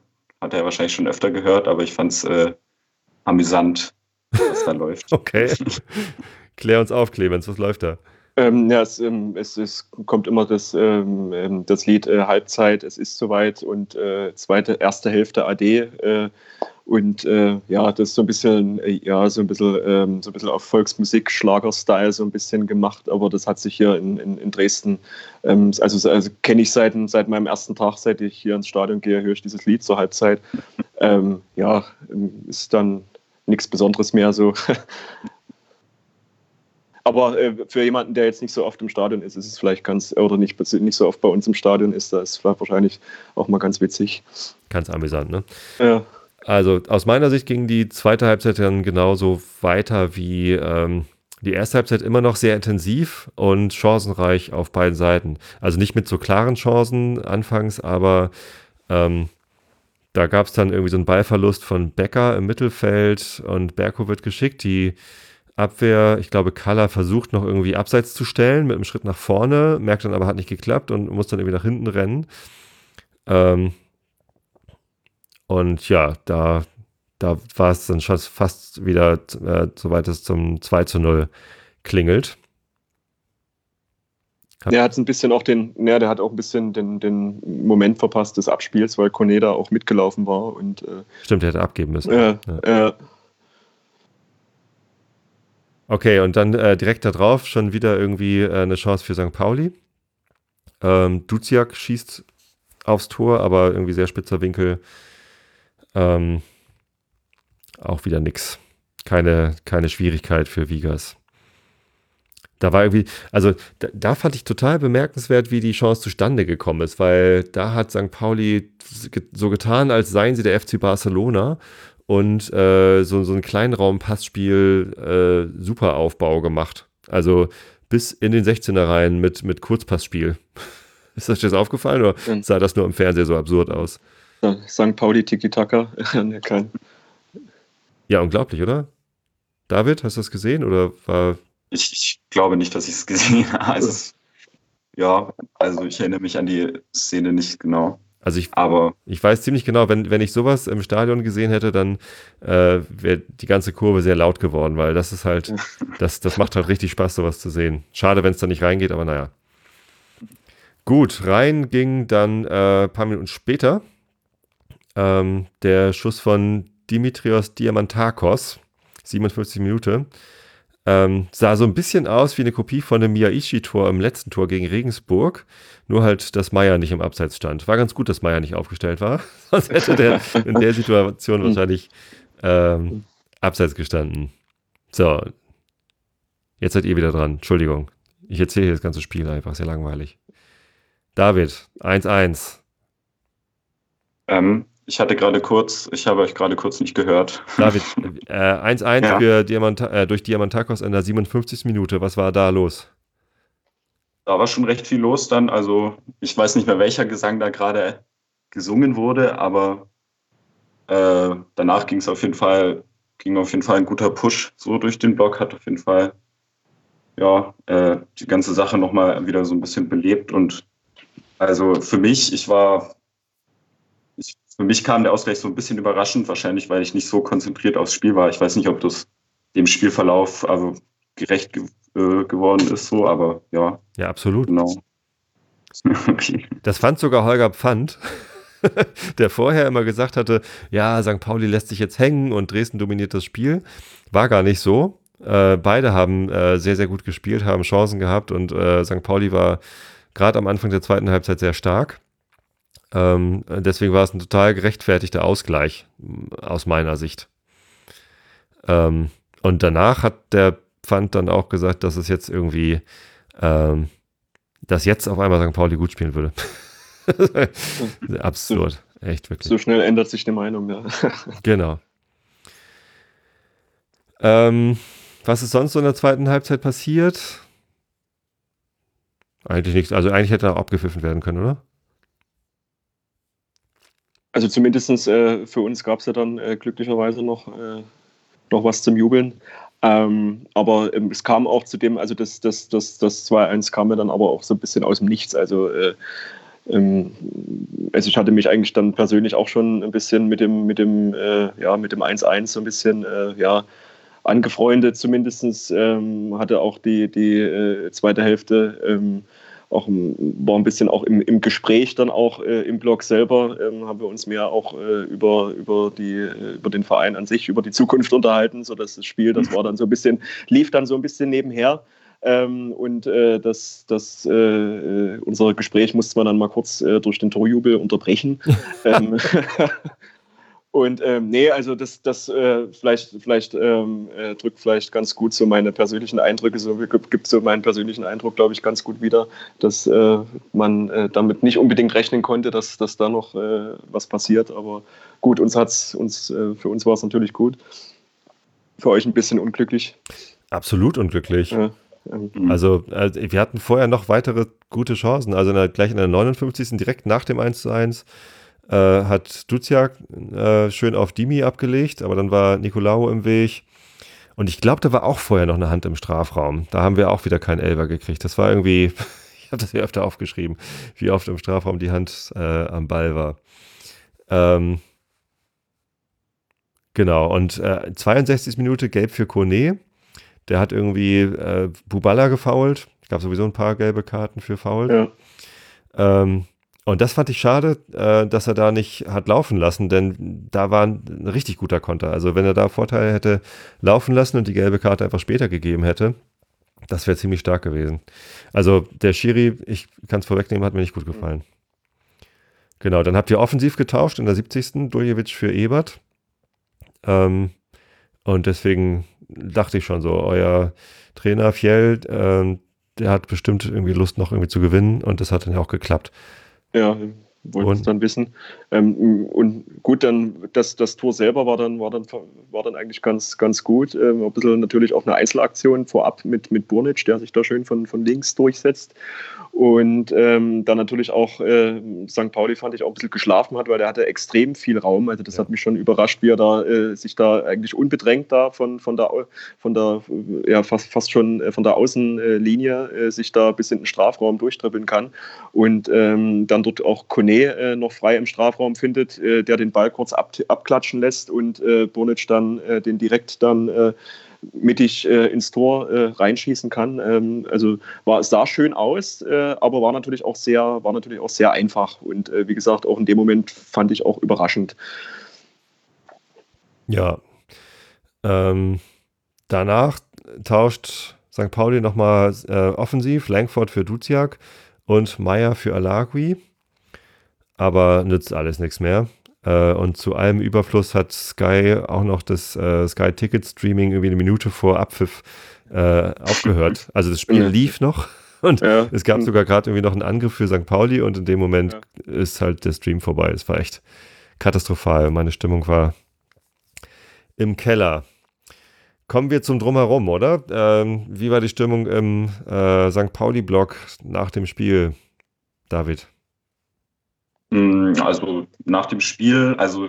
hat er wahrscheinlich schon öfter gehört, aber ich fand es äh, amüsant, was da läuft. *laughs* Okay. Klär uns auf, Clemens, was läuft da? Ähm, ja, es, ähm, es, es, kommt immer das, ähm, ähm, das Lied äh, Halbzeit, es ist soweit und äh, zweite, erste Hälfte AD. Äh, und äh, ja, das ist so ein bisschen, äh, ja, so ein bisschen, ähm, so ein bisschen auf Volksmusik, Schlager-Style so ein bisschen gemacht, aber das hat sich hier in, in, in Dresden, ähm, also, also kenne ich seit, seit meinem ersten Tag, seit ich hier ins Stadion gehe, höre ich dieses Lied zur Halbzeit. Ähm, ja, ist dann nichts Besonderes mehr so. *laughs* Aber äh, für jemanden, der jetzt nicht so oft im Stadion ist, ist es vielleicht ganz, oder nicht, nicht so oft bei uns im Stadion ist, da ist vielleicht wahrscheinlich auch mal ganz witzig. Ganz amüsant, ne? Ja. Also aus meiner Sicht ging die zweite Halbzeit dann genauso weiter wie ähm, die erste Halbzeit immer noch sehr intensiv und chancenreich auf beiden Seiten. Also nicht mit so klaren Chancen anfangs, aber ähm, da gab es dann irgendwie so einen Ballverlust von Becker im Mittelfeld und Berko wird geschickt. Die Abwehr, ich glaube, Kalla versucht noch irgendwie abseits zu stellen mit einem Schritt nach vorne, merkt dann aber, hat nicht geklappt und muss dann irgendwie nach hinten rennen. Ähm und ja, da, da war es dann schon fast wieder, äh, soweit es zum 2 zu 0 klingelt. Der hat ein bisschen auch den, ja, der hat auch ein bisschen den, den Moment verpasst des Abspiels, weil Koneda auch mitgelaufen war und äh, Stimmt, der hätte abgeben müssen. Äh, ja. Okay, und dann äh, direkt darauf schon wieder irgendwie äh, eine Chance für St. Pauli. Ähm, Duziak schießt aufs Tor, aber irgendwie sehr spitzer Winkel. Ähm, auch wieder nix. Keine, keine Schwierigkeit für Vigas. Da war irgendwie, also da, da, fand ich total bemerkenswert, wie die Chance zustande gekommen ist, weil da hat St. Pauli so getan, als seien sie der FC Barcelona und äh, so, so ein Kleinraum-Passspiel, äh, super Aufbau gemacht. Also bis in den 16er rein mit, mit Kurzpassspiel. *laughs* Ist das jetzt aufgefallen oder sah das nur im Fernseher so absurd aus? Ja, St. Pauli Tiki-Taka. *laughs* ja, unglaublich, oder? David, hast du das gesehen oder war. Ich, ich glaube nicht, dass ich es *laughs* gesehen habe. Also, ja, also ich erinnere mich an die Szene nicht genau. Also ich, Aber ich weiß ziemlich genau, wenn, wenn ich sowas im Stadion gesehen hätte, dann äh, wäre die ganze Kurve sehr laut geworden, weil das ist halt, *laughs* das, das macht halt richtig Spaß, sowas zu sehen. Schade, wenn es da nicht reingeht, aber naja. Gut, rein ging dann ein äh, paar Minuten später ähm, der Schuss von Dimitrios Diamantakos, 57 Minuten. Ähm, sah so ein bisschen aus wie eine Kopie von dem Miyaishi-Tor im letzten Tor gegen Regensburg. Nur halt, dass Meier nicht im Abseits stand. War ganz gut, dass Meier nicht aufgestellt war. *laughs* Sonst hätte der in der Situation wahrscheinlich ähm, Abseits gestanden. So. Jetzt seid ihr wieder dran. Entschuldigung. Ich erzähle hier das ganze Spiel einfach. Sehr langweilig. David, 1-1. Ähm, ich hatte gerade kurz, ich habe euch gerade kurz nicht gehört. David, 1-1 äh, ja. für Diamant, äh, durch Diamantakos in der 57. Minute. Was war da los? Da war schon recht viel los dann. Also ich weiß nicht mehr, welcher Gesang da gerade gesungen wurde, aber äh, danach ging es auf jeden Fall, ging auf jeden Fall ein guter Push so durch den Block, hat auf jeden Fall ja äh, die ganze Sache nochmal wieder so ein bisschen belebt und also für mich, ich war für mich kam der Ausgleich so ein bisschen überraschend, wahrscheinlich, weil ich nicht so konzentriert aufs Spiel war. Ich weiß nicht, ob das dem Spielverlauf also gerecht ge äh, geworden ist, so, aber ja. Ja, absolut. Genau. *laughs* okay. Das fand sogar Holger Pfand, *laughs* der vorher immer gesagt hatte, ja, St. Pauli lässt sich jetzt hängen und Dresden dominiert das Spiel. War gar nicht so. Äh, beide haben äh, sehr, sehr gut gespielt, haben Chancen gehabt und äh, St. Pauli war gerade am Anfang der zweiten Halbzeit sehr stark. Ähm, deswegen war es ein total gerechtfertigter Ausgleich aus meiner Sicht. Ähm, und danach hat der Pfand dann auch gesagt, dass es jetzt irgendwie, ähm, dass jetzt auf einmal St. Pauli gut spielen würde. *laughs* Absurd. Echt wirklich. So schnell ändert sich die Meinung, ja. *laughs* genau. Ähm, was ist sonst so in der zweiten Halbzeit passiert? Eigentlich nichts. Also eigentlich hätte er abgepfiffen werden können, oder? Also zumindest äh, für uns gab es ja dann äh, glücklicherweise noch, äh, noch was zum Jubeln. Ähm, aber ähm, es kam auch zu dem, also das, das, das, das 2-1 kam mir dann aber auch so ein bisschen aus dem Nichts. Also, äh, ähm, also ich hatte mich eigentlich dann persönlich auch schon ein bisschen mit dem, mit dem, äh, ja, mit dem 1-1 so ein bisschen, äh, ja, angefreundet zumindest, ähm, hatte auch die, die zweite Hälfte ähm, auch war ein bisschen auch im, im Gespräch dann auch äh, im Blog selber, ähm, haben wir uns mehr auch äh, über, über, die, äh, über den Verein an sich, über die Zukunft unterhalten, sodass das Spiel, das war dann so ein bisschen, lief dann so ein bisschen nebenher. Ähm, und äh, das, das, äh, äh unser Gespräch musste man dann mal kurz durch den Torjubel unterbrechen. *laughs* ähm, *laughs* und ähm, nee, also das, das äh, vielleicht, vielleicht ähm, äh, drückt vielleicht ganz gut so meine persönlichen Eindrücke, so gibt so meinen persönlichen Eindruck, glaube ich, ganz gut wieder, dass äh, man äh, damit nicht unbedingt rechnen konnte, dass, dass da noch äh, was passiert. Aber gut, uns hat's, uns, äh, für uns war es natürlich gut. Für euch ein bisschen unglücklich. Absolut unglücklich. Ja. Ähm, also, wir hatten vorher noch weitere gute Chancen. Also in der, gleich in der 59. direkt nach dem 1 zu 1 äh, hat Duziak äh, schön auf Dimi abgelegt, aber dann war Nicolao im Weg. Und ich glaube, da war auch vorher noch eine Hand im Strafraum. Da haben wir auch wieder keinen Elber gekriegt. Das war irgendwie, *laughs* ich habe das hier öfter aufgeschrieben, wie oft im Strafraum die Hand äh, am Ball war. Ähm, genau, und äh, 62. Minute gelb für Kone. Der hat irgendwie äh, Bubala gefault. Es gab sowieso ein paar gelbe Karten für Foul. Ja. Ähm, und das fand ich schade, äh, dass er da nicht hat laufen lassen, denn da war ein richtig guter Konter. Also wenn er da Vorteile hätte laufen lassen und die gelbe Karte einfach später gegeben hätte, das wäre ziemlich stark gewesen. Also der Schiri, ich kann es vorwegnehmen, hat mir nicht gut gefallen. Genau, dann habt ihr offensiv getauscht in der 70. Duljevic für Ebert. Ähm, und deswegen dachte ich schon so, euer Trainer Fjell, ähm, der hat bestimmt irgendwie Lust noch irgendwie zu gewinnen und das hat dann ja auch geklappt. Ja, wollte es dann wissen. Ähm, und gut, dann das, das Tor selber war dann, war dann, war dann eigentlich ganz, ganz gut. Ähm, ein bisschen natürlich auch eine Einzelaktion vorab mit, mit Burnic, der sich da schön von, von links durchsetzt. Und ähm, dann natürlich auch äh, St. Pauli fand ich auch ein bisschen geschlafen hat, weil der hatte extrem viel Raum. Also das ja. hat mich schon überrascht, wie er da äh, sich da eigentlich unbedrängt da von, von der, von der ja, fast, fast schon äh, von der Außenlinie äh, sich da bis in den Strafraum durchtribbeln kann. Und ähm, dann dort auch Kone äh, noch frei im Strafraum findet, äh, der den Ball kurz ab, abklatschen lässt und äh, Bonic dann den direkt dann mittig äh, ins Tor äh, reinschießen kann. Ähm, also war, sah schön aus, äh, aber war natürlich auch sehr, war natürlich auch sehr einfach und wie gesagt, auch in dem Moment fand ich auch überraschend. Ja. Ähm, danach tauscht St. Pauli nochmal offensiv, Langford für Duziak und Meyer für Alagui. Aber nützt alles nichts mehr. Äh, und zu allem Überfluss hat Sky auch noch das äh, Sky Ticket Streaming irgendwie eine Minute vor Abpfiff äh, aufgehört. *laughs* Also das Spiel lief noch. Und ja. es gab sogar gerade irgendwie noch einen Angriff für St. Pauli und in dem Moment ja. ist halt der Stream vorbei. Es war echt katastrophal. Meine Stimmung war im Keller. Kommen wir zum Drumherum, oder? Ähm, wie war die Stimmung im äh, St. Pauli-Block nach dem Spiel, David? Mm, also nach dem Spiel, also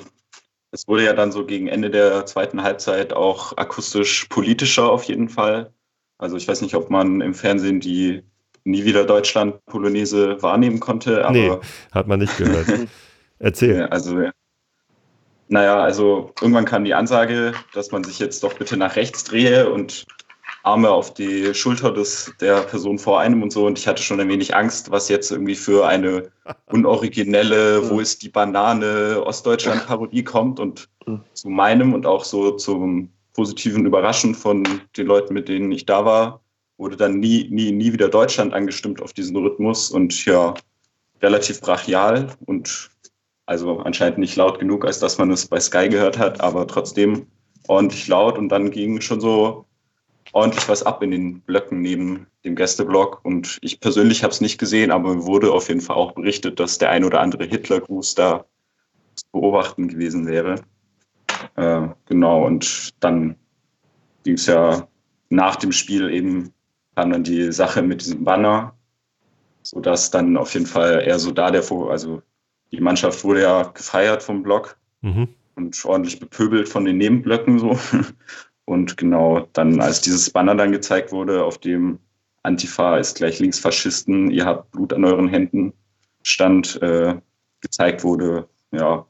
es wurde ja dann so gegen Ende der zweiten Halbzeit auch akustisch politischer auf jeden Fall. Also ich weiß nicht, ob man im Fernsehen die Nie wieder Deutschland Polonaise wahrnehmen konnte. Aber nee, hat man nicht gehört. *laughs* Erzähl. Also, naja, also irgendwann kam die Ansage, dass man sich jetzt doch bitte nach rechts drehe und Arme auf die Schulter des, der Person vor einem und so. Und ich hatte schon ein wenig Angst, was jetzt irgendwie für eine *laughs* unoriginelle, wo ist die Banane Ostdeutschland-Parodie kommt. Und zu meinem und auch so zum positiven Überraschen von den Leuten, mit denen ich da war, wurde dann nie, nie, nie wieder Deutschland angestimmt auf diesen Rhythmus und ja, relativ brachial und also anscheinend nicht laut genug, als dass man es bei Sky gehört hat, aber trotzdem ordentlich laut und dann ging schon so ordentlich was ab in den Blöcken neben dem Gästeblock. Und ich persönlich habe es nicht gesehen, aber wurde auf jeden Fall auch berichtet, dass der ein oder andere Hitlergruß da zu beobachten gewesen wäre. Äh, genau, und dann ging es ja nach dem Spiel eben, kam dann die Sache mit diesem Banner, sodass dann auf jeden Fall eher so da der, also die Mannschaft wurde ja gefeiert vom Block mhm. und ordentlich bepöbelt von den Nebenblöcken so. Und genau dann, als dieses Banner dann gezeigt wurde, auf dem Antifa ist gleich Linksfaschisten, ihr habt Blut an euren Händen stand, äh, gezeigt wurde, ja,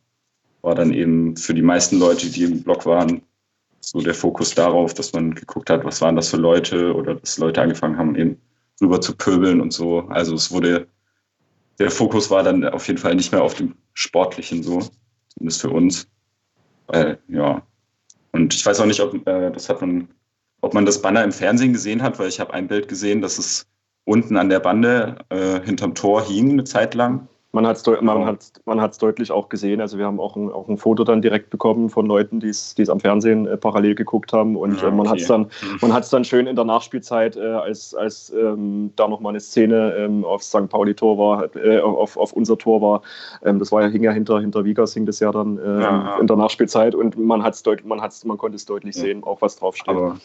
war dann eben für die meisten Leute, die im Blog waren, so der Fokus darauf, dass man geguckt hat, was waren das für Leute oder dass Leute angefangen haben, eben rüber zu pöbeln und so. Also es wurde, der Fokus war dann auf jeden Fall nicht mehr auf dem Sportlichen so, zumindest für uns. Weil, ja, und ich weiß auch nicht, ob äh, das hat man, ob man das Banner im Fernsehen gesehen hat, weil ich habe ein Bild gesehen, dass es unten an der Bande äh, hinterm Tor hing eine Zeit lang. Man hat es man hat's, man hat's deutlich auch gesehen. Also wir haben auch ein, auch ein Foto dann direkt bekommen von Leuten, die es am Fernsehen äh, parallel geguckt haben. Und ja, äh, man okay. hat es dann, mhm. dann schön in der Nachspielzeit, äh, als, als ähm, da nochmal eine Szene ähm, auf St. Pauli-Tor war, äh, auf, auf unser Tor war. Ähm, das war ja, hing ja hinter, hinter Vigas, hing das ja dann ähm, ja, in der Nachspielzeit. Und man, hat's deut man, hat's, man konnte es deutlich sehen, auch was draufsteht. Aber,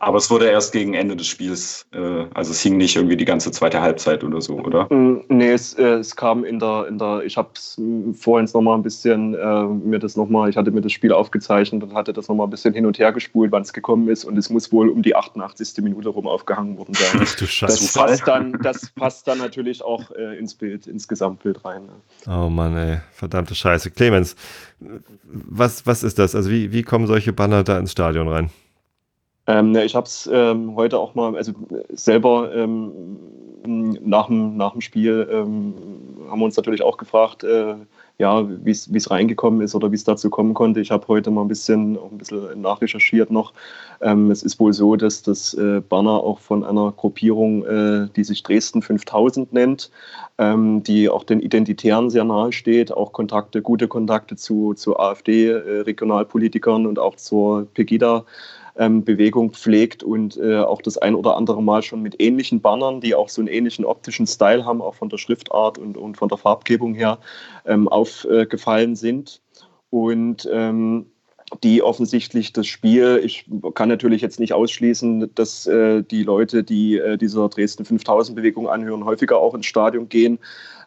aber es wurde erst gegen Ende des Spiels, äh, also es hing nicht irgendwie die ganze zweite Halbzeit oder so, oder? Mm, nee, es, äh, es kam in der der, in der ich habe es vorhin noch mal ein bisschen äh, mir das noch mal, ich hatte mir das Spiel aufgezeichnet und hatte das noch mal ein bisschen hin und her gespult, wann es gekommen ist und es muss wohl um die 88. Minute rum aufgehangen worden sein. *laughs* Ach, du Das passt dann, das passt dann natürlich auch äh, ins Bild, ins Gesamtbild rein. Ne? Oh Mann, ey, verdammte Scheiße. Clemens, was, was ist das? Also wie, wie kommen solche Banner da ins Stadion rein? Ähm, ich habe es ähm, heute auch mal, also selber ähm, nach, dem, nach dem Spiel ähm, haben wir uns natürlich auch gefragt, äh, ja, wie es reingekommen ist oder wie es dazu kommen konnte. Ich habe heute mal ein bisschen, auch ein bisschen nachrecherchiert noch. Ähm, es ist wohl so, dass das äh, Banner auch von einer Gruppierung, äh, die sich Dresden 5000 nennt, ähm, die auch den Identitären sehr nahe steht, auch Kontakte, gute Kontakte zu, zu AfD-Regionalpolitikern äh, und auch zur Pegida ähm, Bewegung pflegt und äh, auch das ein oder andere Mal schon mit ähnlichen Bannern, die auch so einen ähnlichen optischen Style haben, auch von der Schriftart und, und von der Farbgebung her, ähm, aufgefallen sind. Und ähm, die offensichtlich das Spiel, ich kann natürlich jetzt nicht ausschließen, dass äh, die Leute, die äh, dieser Dresden 5000 Bewegung anhören, häufiger auch ins Stadion gehen.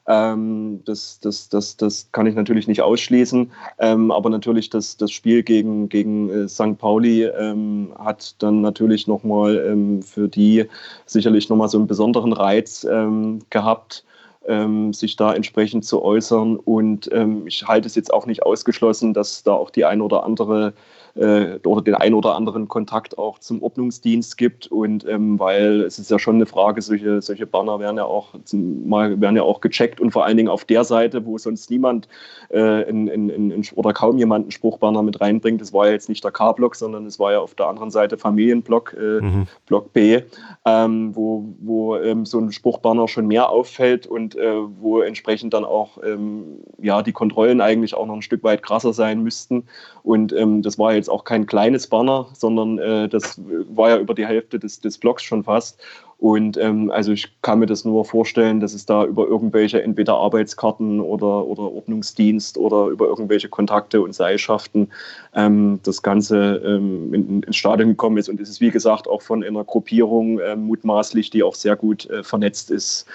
Ähm, das, das, das, das kann ich natürlich nicht ausschließen. Ähm, aber natürlich das, das Spiel gegen, gegen äh, St. Pauli ähm, hat dann natürlich nochmal ähm, für die sicherlich nochmal so einen besonderen Reiz ähm, gehabt. Ähm, sich da entsprechend zu äußern. Und ähm, ich halte es jetzt auch nicht ausgeschlossen, dass da auch die ein oder andere äh, oder den ein oder anderen Kontakt auch zum Ordnungsdienst gibt. Und ähm, weil es ist ja schon eine Frage, solche, solche Banner werden ja auch mal werden ja auch gecheckt und vor allen Dingen auf der Seite, wo sonst niemand äh, in, in, in, oder kaum jemand einen Spruchbanner mit reinbringt. Das war ja jetzt nicht der K-Block, sondern es war ja auf der anderen Seite Familienblock, äh, mhm. Block B, ähm, wo, wo ähm, so ein Spruchbanner schon mehr auffällt und äh, wo entsprechend dann auch ähm, ja, die Kontrollen eigentlich auch noch ein Stück weit krasser sein müssten. Und ähm, das war jetzt jetzt auch kein kleines Banner, sondern äh, das war ja über die Hälfte des, des Blogs schon fast. Und ähm, also ich kann mir das nur vorstellen, dass es da über irgendwelche entweder Arbeitskarten oder, oder Ordnungsdienst oder über irgendwelche Kontakte und Seilschaften ähm, das Ganze ähm, in, ins Stadion gekommen ist. Und es ist wie gesagt auch von einer Gruppierung äh, mutmaßlich, die auch sehr gut äh, vernetzt ist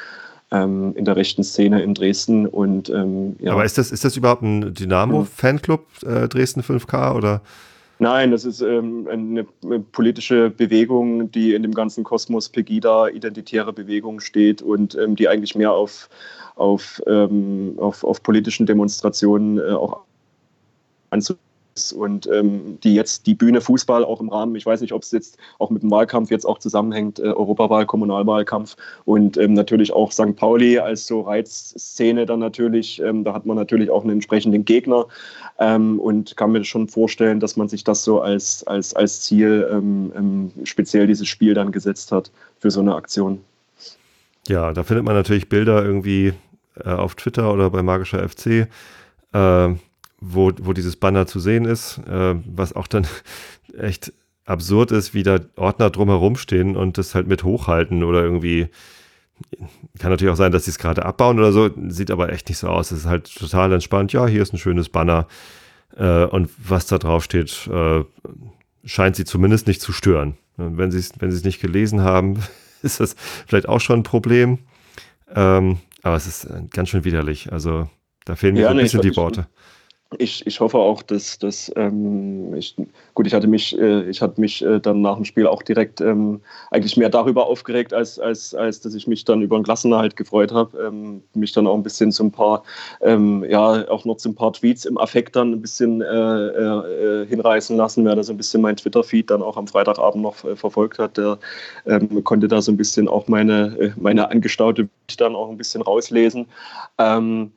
ähm, in der rechten Szene in Dresden. Und, ähm, ja. Aber ist das, ist das überhaupt ein Dynamo-Fanclub, äh, Dresden 5K oder? Nein, das ist ähm, eine, politische Bewegung, die in dem ganzen Kosmos Pegida, identitäre Bewegung steht und ähm, die eigentlich mehr auf, auf, ähm, auf, auf politischen Demonstrationen äh, auch anzubieten und ähm, die jetzt die Bühne Fußball auch im Rahmen, ich weiß nicht, ob es jetzt auch mit dem Wahlkampf jetzt auch zusammenhängt, äh, Europawahl, Kommunalwahlkampf und ähm, natürlich auch St. Pauli als so Reizszene dann natürlich, ähm, da hat man natürlich auch einen entsprechenden Gegner ähm, und kann mir schon vorstellen, dass man sich das so als, als, als Ziel ähm, ähm, speziell dieses Spiel dann gesetzt hat für so eine Aktion. Ja, da findet man natürlich Bilder irgendwie äh, auf Twitter oder bei Magischer FC. Äh, wo, wo dieses Banner zu sehen ist, äh, was auch dann *laughs* echt absurd ist, wie da Ordner drumherum stehen und das halt mit hochhalten oder irgendwie. Kann natürlich auch sein, dass sie es gerade abbauen oder so, sieht aber echt nicht so aus. Es ist halt total entspannt. Ja, hier ist ein schönes Banner äh, und was da drauf steht, äh, scheint sie zumindest nicht zu stören. Wenn sie es wenn nicht gelesen haben, *laughs* ist das vielleicht auch schon ein Problem. Ähm, aber es ist äh, ganz schön widerlich. Also da fehlen mir ja, ein bisschen die Worte ich, ich hoffe auch, dass, dass ähm, ich, gut, ich hatte mich, äh, ich hatte mich äh, dann nach dem Spiel auch direkt ähm, eigentlich mehr darüber aufgeregt, als, als, als dass ich mich dann über den Klassenerhalt gefreut habe. Ähm, mich dann auch ein bisschen zu ein paar, ähm, ja, auch noch zu ein paar Tweets im Affekt dann ein bisschen äh, äh, hinreißen lassen. Wer da so ein bisschen mein Twitter-Feed dann auch am Freitagabend noch äh, verfolgt hat, der ähm, konnte da so ein bisschen auch meine, äh, meine angestaute dann auch ein bisschen rauslesen. Ähm,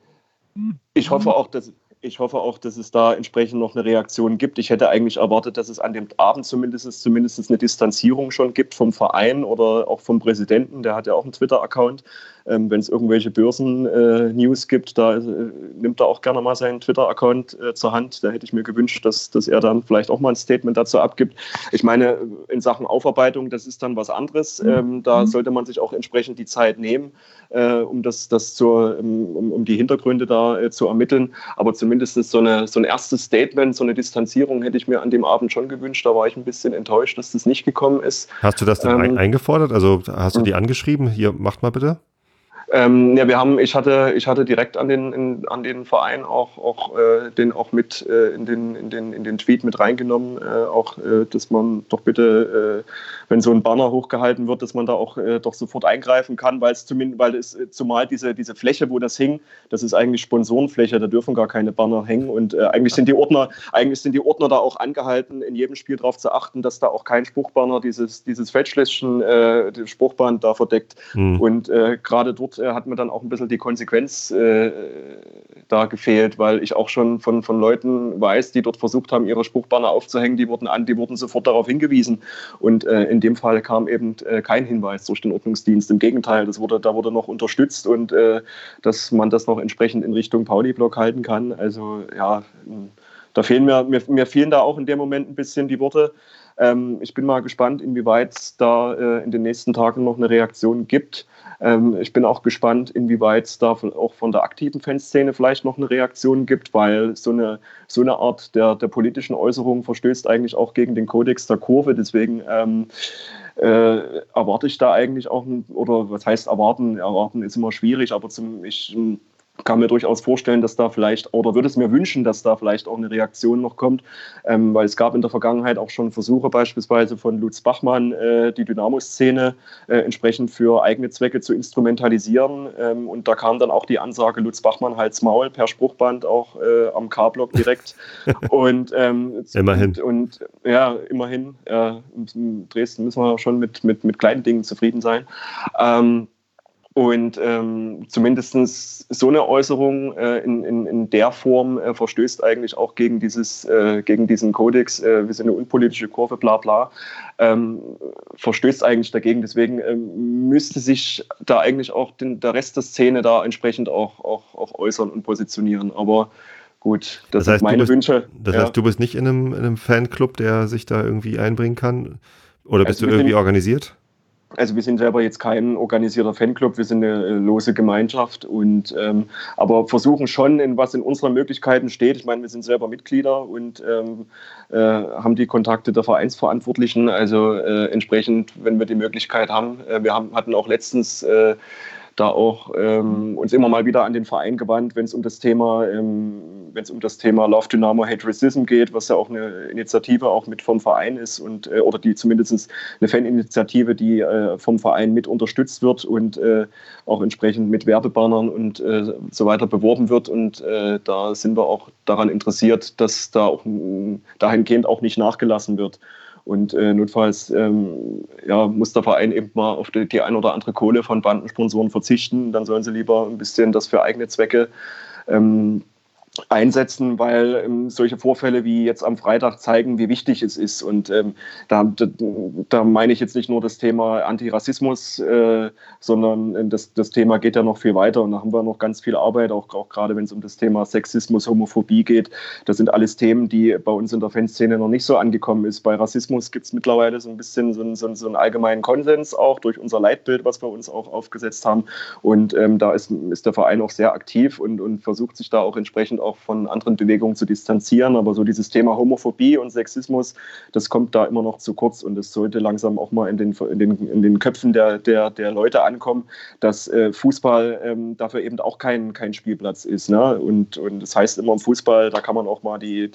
ich hoffe auch, dass ich hoffe auch, dass es da entsprechend noch eine Reaktion gibt. Ich hätte eigentlich erwartet, dass es an dem Abend zumindest, zumindest eine Distanzierung schon gibt vom Verein oder auch vom Präsidenten. Der hat ja auch einen Twitter-Account. Ähm, Wenn es irgendwelche Börsen-News äh, gibt, da äh, nimmt er auch gerne mal seinen Twitter-Account äh, zur Hand. Da hätte ich mir gewünscht, dass, dass er dann vielleicht auch mal ein Statement dazu abgibt. Ich meine, in Sachen Aufarbeitung, das ist dann was anderes. Mhm. Ähm, da mhm. sollte man sich auch entsprechend die Zeit nehmen, äh, um, das, das zur, um, um die Hintergründe da äh, zu ermitteln. Aber zumindest so, eine, so ein erstes Statement, so eine Distanzierung hätte ich mir an dem Abend schon gewünscht. Da war ich ein bisschen enttäuscht, dass das nicht gekommen ist. Hast du das denn ähm, eingefordert? Also hast du die angeschrieben? Hier, macht mal bitte. Ähm, ja, wir haben, ich hatte, ich hatte direkt an den, in, an den Verein auch, auch äh, den auch mit äh, in, den, in, den, in den Tweet mit reingenommen, äh, auch, äh, dass man doch bitte, äh, wenn so ein Banner hochgehalten wird, dass man da auch äh, doch sofort eingreifen kann, weil es zumindest, weil es zumal diese, diese Fläche, wo das hing, das ist eigentlich Sponsorenfläche, da dürfen gar keine Banner hängen und eigentlich sind die Ordner, eigentlich sind die Ordner da auch angehalten, in jedem Spiel darauf zu achten, dass da auch kein Spruchbanner dieses, dieses Feldschläschchen, äh, Spruchband da verdeckt mhm. und gerade dort äh, hat mir dann auch ein bisschen die Konsequenz äh, da gefehlt, weil ich auch schon von, von Leuten weiß, die dort versucht haben, ihre Spruchbanner aufzuhängen, die wurden an, die wurden sofort darauf hingewiesen. Und äh, in dem Fall kam eben äh, kein Hinweis durch den Ordnungsdienst. Im Gegenteil, das wurde, da wurde noch unterstützt und äh, dass man das noch entsprechend in Richtung Pauli-Block halten kann. Also ja, da fehlen mir, mir, mir fehlen da auch in dem Moment ein bisschen die Worte. Ähm, ich bin mal gespannt, inwieweit es da äh, in den nächsten Tagen noch eine Reaktion gibt. Ähm, ich bin auch gespannt, inwieweit es da auch von der aktiven Fanszene vielleicht noch eine Reaktion gibt, weil so eine, so eine Art der, der politischen Äußerung verstößt eigentlich auch gegen den Kodex der Kurve. Deswegen ähm, äh, erwarte ich da eigentlich auch, oder was heißt erwarten? Erwarten ist immer schwierig, aber zum, ich kann mir durchaus vorstellen, dass da vielleicht, oder würde es mir wünschen, dass da vielleicht auch eine Reaktion noch kommt, ähm, weil es gab in der Vergangenheit auch schon Versuche beispielsweise von Lutz Bachmann, äh, die Dynamo-Szene äh, entsprechend für eigene Zwecke zu instrumentalisieren. Ähm, und da kam dann auch die Ansage, Lutz Bachmann halt's Maul per Spruchband auch äh, am K-Block direkt. *laughs* und ähm, immerhin. Und, und, ja, immerhin. in Dresden müssen wir schon mit, mit, mit kleinen Dingen zufrieden sein. Ähm, und ähm, zumindest so eine Äußerung äh, in, in, in der Form äh, verstößt eigentlich auch gegen, dieses, äh, gegen diesen Kodex, äh, wir sind eine unpolitische Kurve, bla bla, ähm, verstößt eigentlich dagegen. Deswegen ähm, müsste sich da eigentlich auch den, der Rest der Szene da entsprechend auch, auch, auch äußern und positionieren. Aber gut, das, das heißt, sind meine bist, Wünsche. Das ja. heißt, du bist nicht in einem, in einem Fanclub, der sich da irgendwie einbringen kann? Oder bist also du irgendwie organisiert? Also wir sind selber jetzt kein organisierter Fanclub, wir sind eine äh, lose Gemeinschaft und ähm, aber versuchen schon, in was in unseren Möglichkeiten steht. Ich meine, wir sind selber Mitglieder und ähm, äh, haben die Kontakte der Vereinsverantwortlichen. Also äh, entsprechend, wenn wir die Möglichkeit haben, äh, wir haben, hatten auch letztens äh, da auch ähm, uns immer mal wieder an den Verein gewandt, wenn es um das Thema, ähm, wenn es um das Thema Love Dynamo Hate Racism geht, was ja auch eine Initiative auch mit vom Verein ist und äh, oder die zumindest eine Faninitiative, die äh, vom Verein mit unterstützt wird und äh, auch entsprechend mit Werbebannern und äh, so weiter beworben wird. Und äh, da sind wir auch daran interessiert, dass da auch dahingehend auch nicht nachgelassen wird. Und äh, notfalls ähm, ja, muss der Verein eben mal auf die, die ein oder andere Kohle von Bandensponsoren verzichten. Dann sollen sie lieber ein bisschen das für eigene Zwecke ähm, einsetzen, weil ähm, solche Vorfälle wie jetzt am Freitag zeigen, wie wichtig es ist. Und ähm, da, da, da, meine ich jetzt nicht nur das Thema Antirassismus, äh, sondern äh, das, das Thema geht ja noch viel weiter. Und da haben wir noch ganz viel Arbeit, auch, auch gerade wenn es um das Thema Sexismus, Homophobie geht. Das sind alles Themen, die bei uns in der Fanszene noch nicht so angekommen ist. Bei Rassismus gibt es mittlerweile so ein bisschen so, so, so, einen allgemeinen Konsens, auch durch unser Leitbild, was wir uns auch aufgesetzt haben. Und ähm, da ist, ist der Verein auch sehr aktiv und, und versucht sich da auch entsprechend auch von anderen Bewegungen zu distanzieren. Aber so dieses Thema Homophobie und Sexismus, das kommt da immer noch zu kurz und es sollte langsam auch mal in den, in den, in den Köpfen der, der, der Leute ankommen, dass äh, Fußball ähm, dafür eben auch kein, kein Spielplatz ist. Ne? Und, und das heißt immer im Fußball, da kann man auch mal die,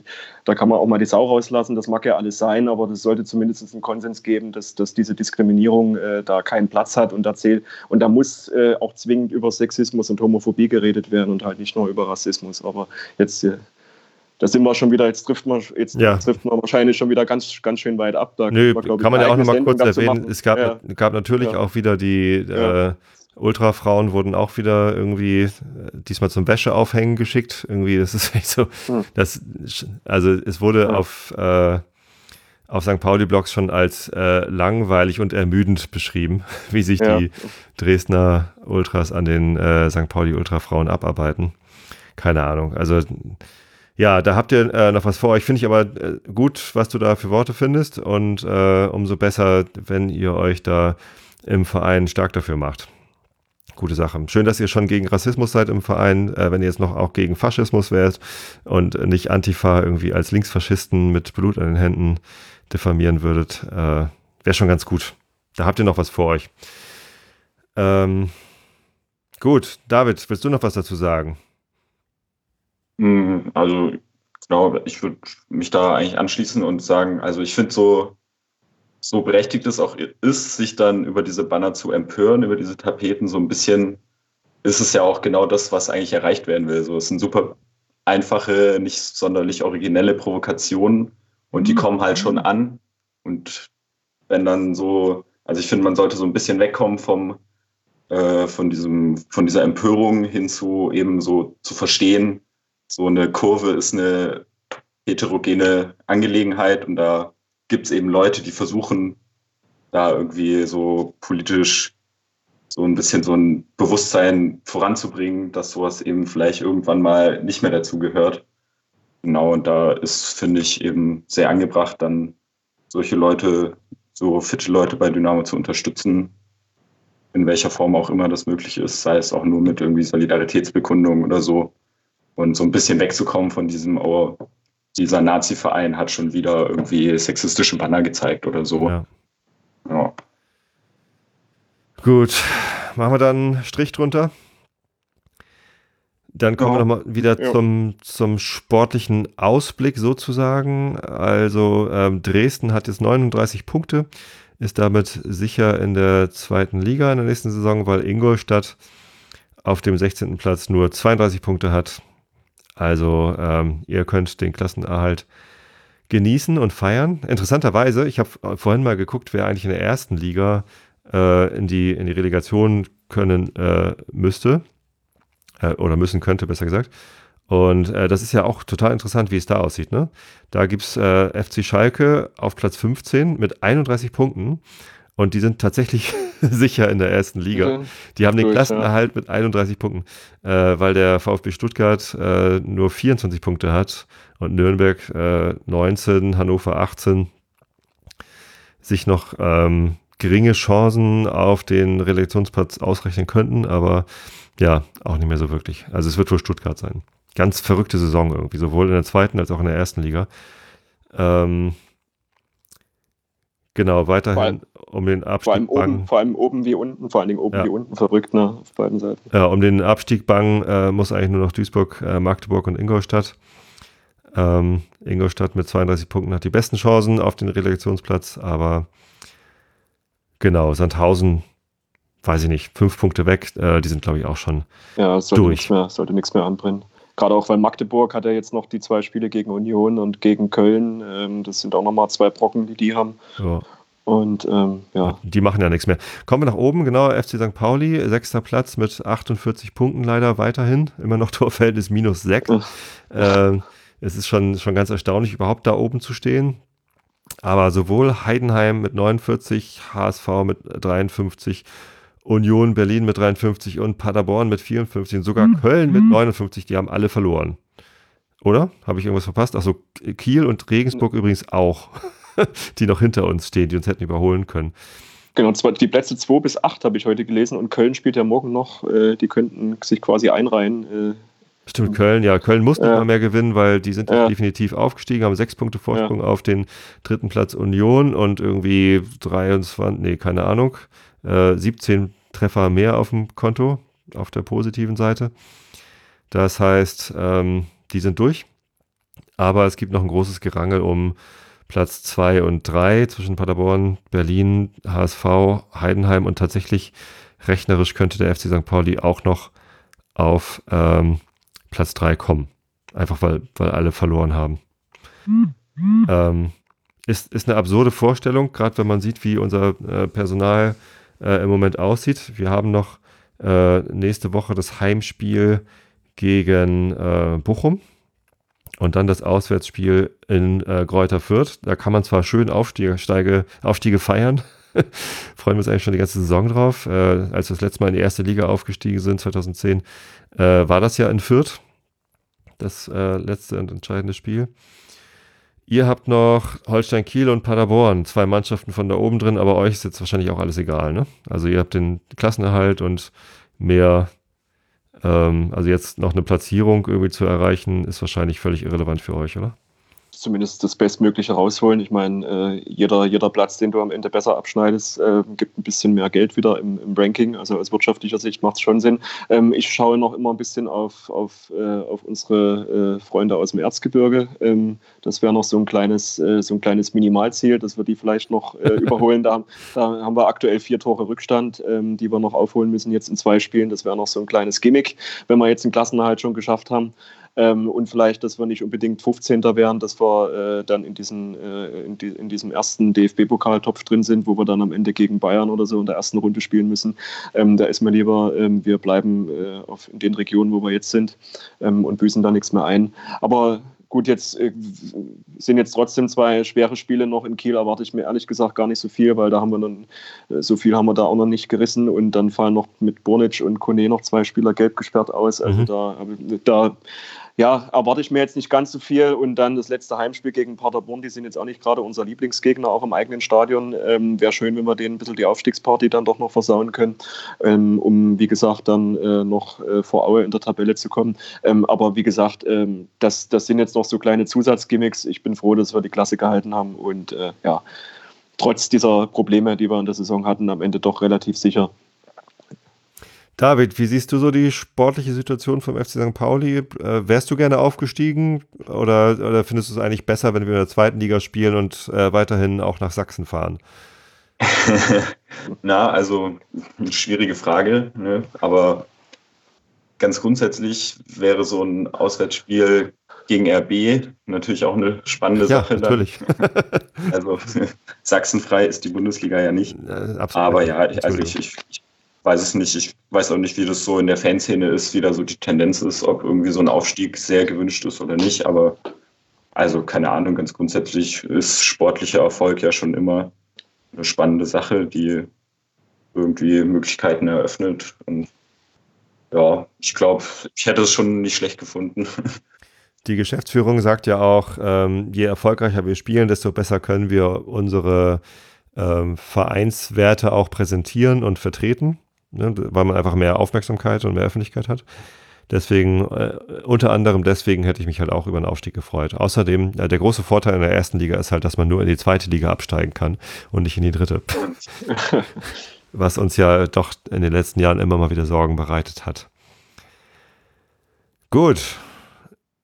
da kann man auch mal die Sau rauslassen, das mag ja alles sein, aber das sollte zumindest einen Konsens geben, dass, dass diese Diskriminierung äh, da keinen Platz hat und erzählt. Und da muss äh, auch zwingend über Sexismus und Homophobie geredet werden und halt nicht nur über Rassismus. Aber jetzt, äh, da sind wir schon wieder, jetzt trifft man, jetzt ja. trifft man wahrscheinlich schon wieder ganz, ganz schön weit ab. Da Nö, wir, kann man ja auch nochmal kurz erwähnen. Es gab, ja. gab natürlich ja. auch wieder die äh, Ultrafrauen wurden auch wieder irgendwie äh, diesmal zum Wäscheaufhängen geschickt. Irgendwie, das ist *laughs* echt so. Hm. Das, also es wurde hm. auf, äh, auf St. Pauli-Blogs schon als äh, langweilig und ermüdend beschrieben, *laughs* wie sich die Dresdner Ultras an den äh, St. Pauli-Ultrafrauen abarbeiten keine Ahnung. Also ja, da habt ihr äh, noch was vor euch. Finde ich aber äh, gut, was du da für Worte findest und äh, umso besser, wenn ihr euch da im Verein stark dafür macht. Gute Sache. Schön, dass ihr schon gegen Rassismus seid im Verein, äh, wenn ihr jetzt noch auch gegen Faschismus wärt und nicht Antifa irgendwie als Linksfaschisten mit Blut an den Händen diffamieren würdet. Äh, Wäre schon ganz gut. Da habt ihr noch was vor euch. Ähm, gut, David, willst du noch was dazu sagen? Hm, also, genau, ich würde mich da eigentlich anschließen und sagen, also ich finde so, so berechtigt es auch ist, sich dann über diese Banner zu empören, über diese Tapeten, so ein bisschen ist es ja auch genau das, was eigentlich erreicht werden will. So, es sind super einfache, nicht sonderlich originelle Provokationen und die mhm. kommen halt schon an. Und wenn dann so, also ich finde, man sollte so ein bisschen wegkommen vom, äh, von diesem, von dieser Empörung hin zu eben so zu verstehen, so eine Kurve ist eine heterogene Angelegenheit und da gibt es eben Leute, die versuchen, da irgendwie so politisch so ein bisschen so ein Bewusstsein voranzubringen, dass sowas eben vielleicht irgendwann mal nicht mehr dazu gehört. Genau, und da ist, finde ich, eben sehr angebracht, dann solche Leute, so fitte Leute bei Dynamo zu unterstützen, in welcher Form auch immer das möglich ist, sei es auch nur mit irgendwie Solidaritätsbekundungen oder so und so ein bisschen wegzukommen von diesem, oh, dieser Nazi-Verein hat schon wieder irgendwie sexistische Banner gezeigt oder so. Ja. ja. Gut, machen wir dann einen Strich drunter. Dann kommen ja. wir nochmal wieder ja. zum, zum sportlichen Ausblick sozusagen. Also ähm, Dresden hat jetzt 39 Punkte, ist damit sicher in der zweiten Liga in der nächsten Saison, weil Ingolstadt auf dem 16. Platz nur 32 Punkte hat. Also ähm, ihr könnt den Klassenerhalt genießen und feiern. Interessanterweise, ich habe vorhin mal geguckt, wer eigentlich in der ersten Liga äh, in, die, in die Relegation können äh, müsste äh, oder müssen könnte, besser gesagt. Und äh, das ist ja auch total interessant, wie es da aussieht. Ne? Da gibt es äh, FC Schalke auf Platz 15 mit 31 Punkten und die sind tatsächlich *laughs* sicher in der ersten Liga. Mhm. Die haben den Durch, Klassenerhalt ja. mit 31 Punkten, äh, weil der VfB Stuttgart äh, nur 24 Punkte hat und Nürnberg äh, 19, Hannover 18 sich noch ähm, geringe Chancen auf den Relegtionsplatz ausrechnen könnten, aber ja, auch nicht mehr so wirklich. Also es wird wohl Stuttgart sein. Ganz verrückte Saison irgendwie, sowohl in der zweiten als auch in der ersten Liga. Ähm, Genau, weiterhin allem, um den Abstieg vor allem, oben, vor allem oben wie unten, vor allen Dingen oben ja. wie unten verrückt, ne, auf beiden Seiten. Ja, um den Abstieg bangen äh, muss eigentlich nur noch Duisburg, äh, Magdeburg und Ingolstadt. Ähm, Ingolstadt mit 32 Punkten hat die besten Chancen auf den Relegationsplatz, aber genau, Sandhausen, weiß ich nicht, fünf Punkte weg, äh, die sind glaube ich auch schon ja, sollte durch. Nichts mehr, sollte nichts mehr anbrennen. Gerade auch, weil Magdeburg hat ja jetzt noch die zwei Spiele gegen Union und gegen Köln. Ähm, das sind auch nochmal zwei Brocken, die die haben. Ja. Und ähm, ja. Die machen ja nichts mehr. Kommen wir nach oben, genau, FC St. Pauli, sechster Platz mit 48 Punkten leider weiterhin. Immer noch *laughs* Torverhältnis minus 6. äh, es ist schon, schon ganz erstaunlich, überhaupt da oben zu stehen. Aber sowohl Heidenheim mit 49, HSV mit 53, Union Berlin mit 53 und Paderborn mit 54 und sogar mhm. Köln mit 59, mhm. die haben alle verloren. Oder? Habe ich irgendwas verpasst? Achso, Kiel und Regensburg übrigens auch, *laughs* die noch hinter uns stehen, die uns hätten überholen können. Genau, die Plätze 2 bis 8 habe ich heute gelesen und Köln spielt ja morgen noch. Äh, die könnten sich quasi einreihen. Äh, Stimmt, Köln, ja, Köln muss ja. nicht mehr gewinnen, weil die sind ja. definitiv aufgestiegen, haben sechs Punkte Vorsprung ja. auf den dritten Platz Union und irgendwie 23, nee, keine Ahnung, äh, 17 Treffer mehr auf dem Konto, auf der positiven Seite. Das heißt, ähm, die sind durch. Aber es gibt noch ein großes Gerangel um Platz 2 und 3 zwischen Paderborn, Berlin, HSV, Heidenheim und tatsächlich rechnerisch könnte der FC St. Pauli auch noch auf ähm, Platz 3 kommen. Einfach weil, weil alle verloren haben. Ähm, ist, ist eine absurde Vorstellung, gerade wenn man sieht, wie unser äh, Personal äh, im Moment aussieht. Wir haben noch äh, nächste Woche das Heimspiel gegen äh, Bochum und dann das Auswärtsspiel in äh, Greuther Fürth. Da kann man zwar schön Aufstiege, Steige, Aufstiege feiern, *laughs* freuen wir uns eigentlich schon die ganze Saison drauf. Äh, als wir das letzte Mal in die erste Liga aufgestiegen sind, 2010, äh, war das ja in Fürth, das äh, letzte und entscheidende Spiel. Ihr habt noch Holstein Kiel und Paderborn, zwei Mannschaften von da oben drin, aber euch ist jetzt wahrscheinlich auch alles egal, ne? Also ihr habt den Klassenerhalt und mehr, ähm, also jetzt noch eine Platzierung irgendwie zu erreichen, ist wahrscheinlich völlig irrelevant für euch, oder? Zumindest das Bestmögliche rausholen. Ich meine, äh, jeder, jeder Platz, den du am Ende besser abschneidest, äh, gibt ein bisschen mehr Geld wieder im, im Ranking. Also aus wirtschaftlicher Sicht macht es schon Sinn. Ähm, ich schaue noch immer ein bisschen auf, auf, äh, auf unsere Freunde aus dem Erzgebirge. Ähm, das wäre noch so ein kleines, so ein kleines Minimalziel, dass wir die vielleicht noch *laughs* überholen. Da, da, haben wir aktuell vier Tore Rückstand, ähm, die wir noch aufholen müssen jetzt in zwei Spielen. Das wäre noch so ein kleines Gimmick, wenn wir jetzt den Klassenerhalt schon geschafft haben. Ähm, und vielleicht, dass wir nicht unbedingt 15. wären, dass wir äh, dann in, diesen, äh, in, die, in, diesem ersten DFB-Pokaltopf drin sind, wo wir dann am Ende gegen Bayern oder so in der ersten Runde spielen müssen. Ähm, da ist mir lieber, ähm, wir bleiben äh, auf, in den Regionen, wo wir jetzt sind ähm, und büßen da nichts mehr ein. Aber gut, jetzt äh, sind jetzt trotzdem zwei schwere Spiele noch in Kiel, erwarte ich mir ehrlich gesagt gar nicht so viel, weil da haben wir dann, äh, so viel haben wir da auch noch nicht gerissen und dann fallen noch mit Bornic und Kone noch zwei Spieler gelb gesperrt aus. Also mhm. da, da ja, erwarte ich mir jetzt nicht ganz so viel. Und dann das letzte Heimspiel gegen Paderborn, die sind jetzt auch nicht gerade unser Lieblingsgegner, auch im eigenen Stadion. Ähm, Wäre schön, wenn wir denen ein bisschen die Aufstiegsparty dann doch noch versauen können, ähm, um, wie gesagt, dann äh, noch äh, vor Aue in der Tabelle zu kommen. Ähm, aber wie gesagt, ähm, das, das sind jetzt noch so kleine Zusatzgimmicks. Ich bin froh, dass wir die Klasse gehalten haben und äh, ja, trotz dieser Probleme, die wir in der Saison hatten, am Ende doch relativ sicher David, wie siehst du so die sportliche Situation vom FC St. Pauli? Äh, wärst du gerne aufgestiegen oder, oder findest du es eigentlich besser, wenn wir in der zweiten Liga spielen und äh, weiterhin auch nach Sachsen fahren? *laughs* Na, also eine schwierige Frage, ne? aber ganz grundsätzlich wäre so ein Auswärtsspiel gegen RB natürlich auch eine spannende ja, Sache. Natürlich. *laughs* also *laughs* sachsenfrei ist die Bundesliga ja nicht. Ja, aber ja, also ich, ich, ich weiß es nicht. Ich weiß auch nicht, wie das so in der Fanszene ist, wie da so die Tendenz ist, ob irgendwie so ein Aufstieg sehr gewünscht ist oder nicht. Aber also keine Ahnung, ganz grundsätzlich ist sportlicher Erfolg ja schon immer eine spannende Sache, die irgendwie Möglichkeiten eröffnet. Und ja, ich glaube, ich hätte es schon nicht schlecht gefunden. *laughs* Die Geschäftsführung sagt ja auch, ähm, je erfolgreicher wir spielen, desto besser können wir unsere ähm, Vereinswerte auch präsentieren und vertreten ne, weil man einfach mehr Aufmerksamkeit und mehr Öffentlichkeit hat. Deswegen, äh, unter anderem deswegen hätte ich mich halt auch über einen Aufstieg gefreut. Außerdem, äh, der große Vorteil in der ersten Liga ist halt, dass man nur in die zweite Liga absteigen kann und nicht in die dritte. *laughs* Was uns ja doch in den letzten Jahren immer mal wieder Sorgen bereitet hat. Gut.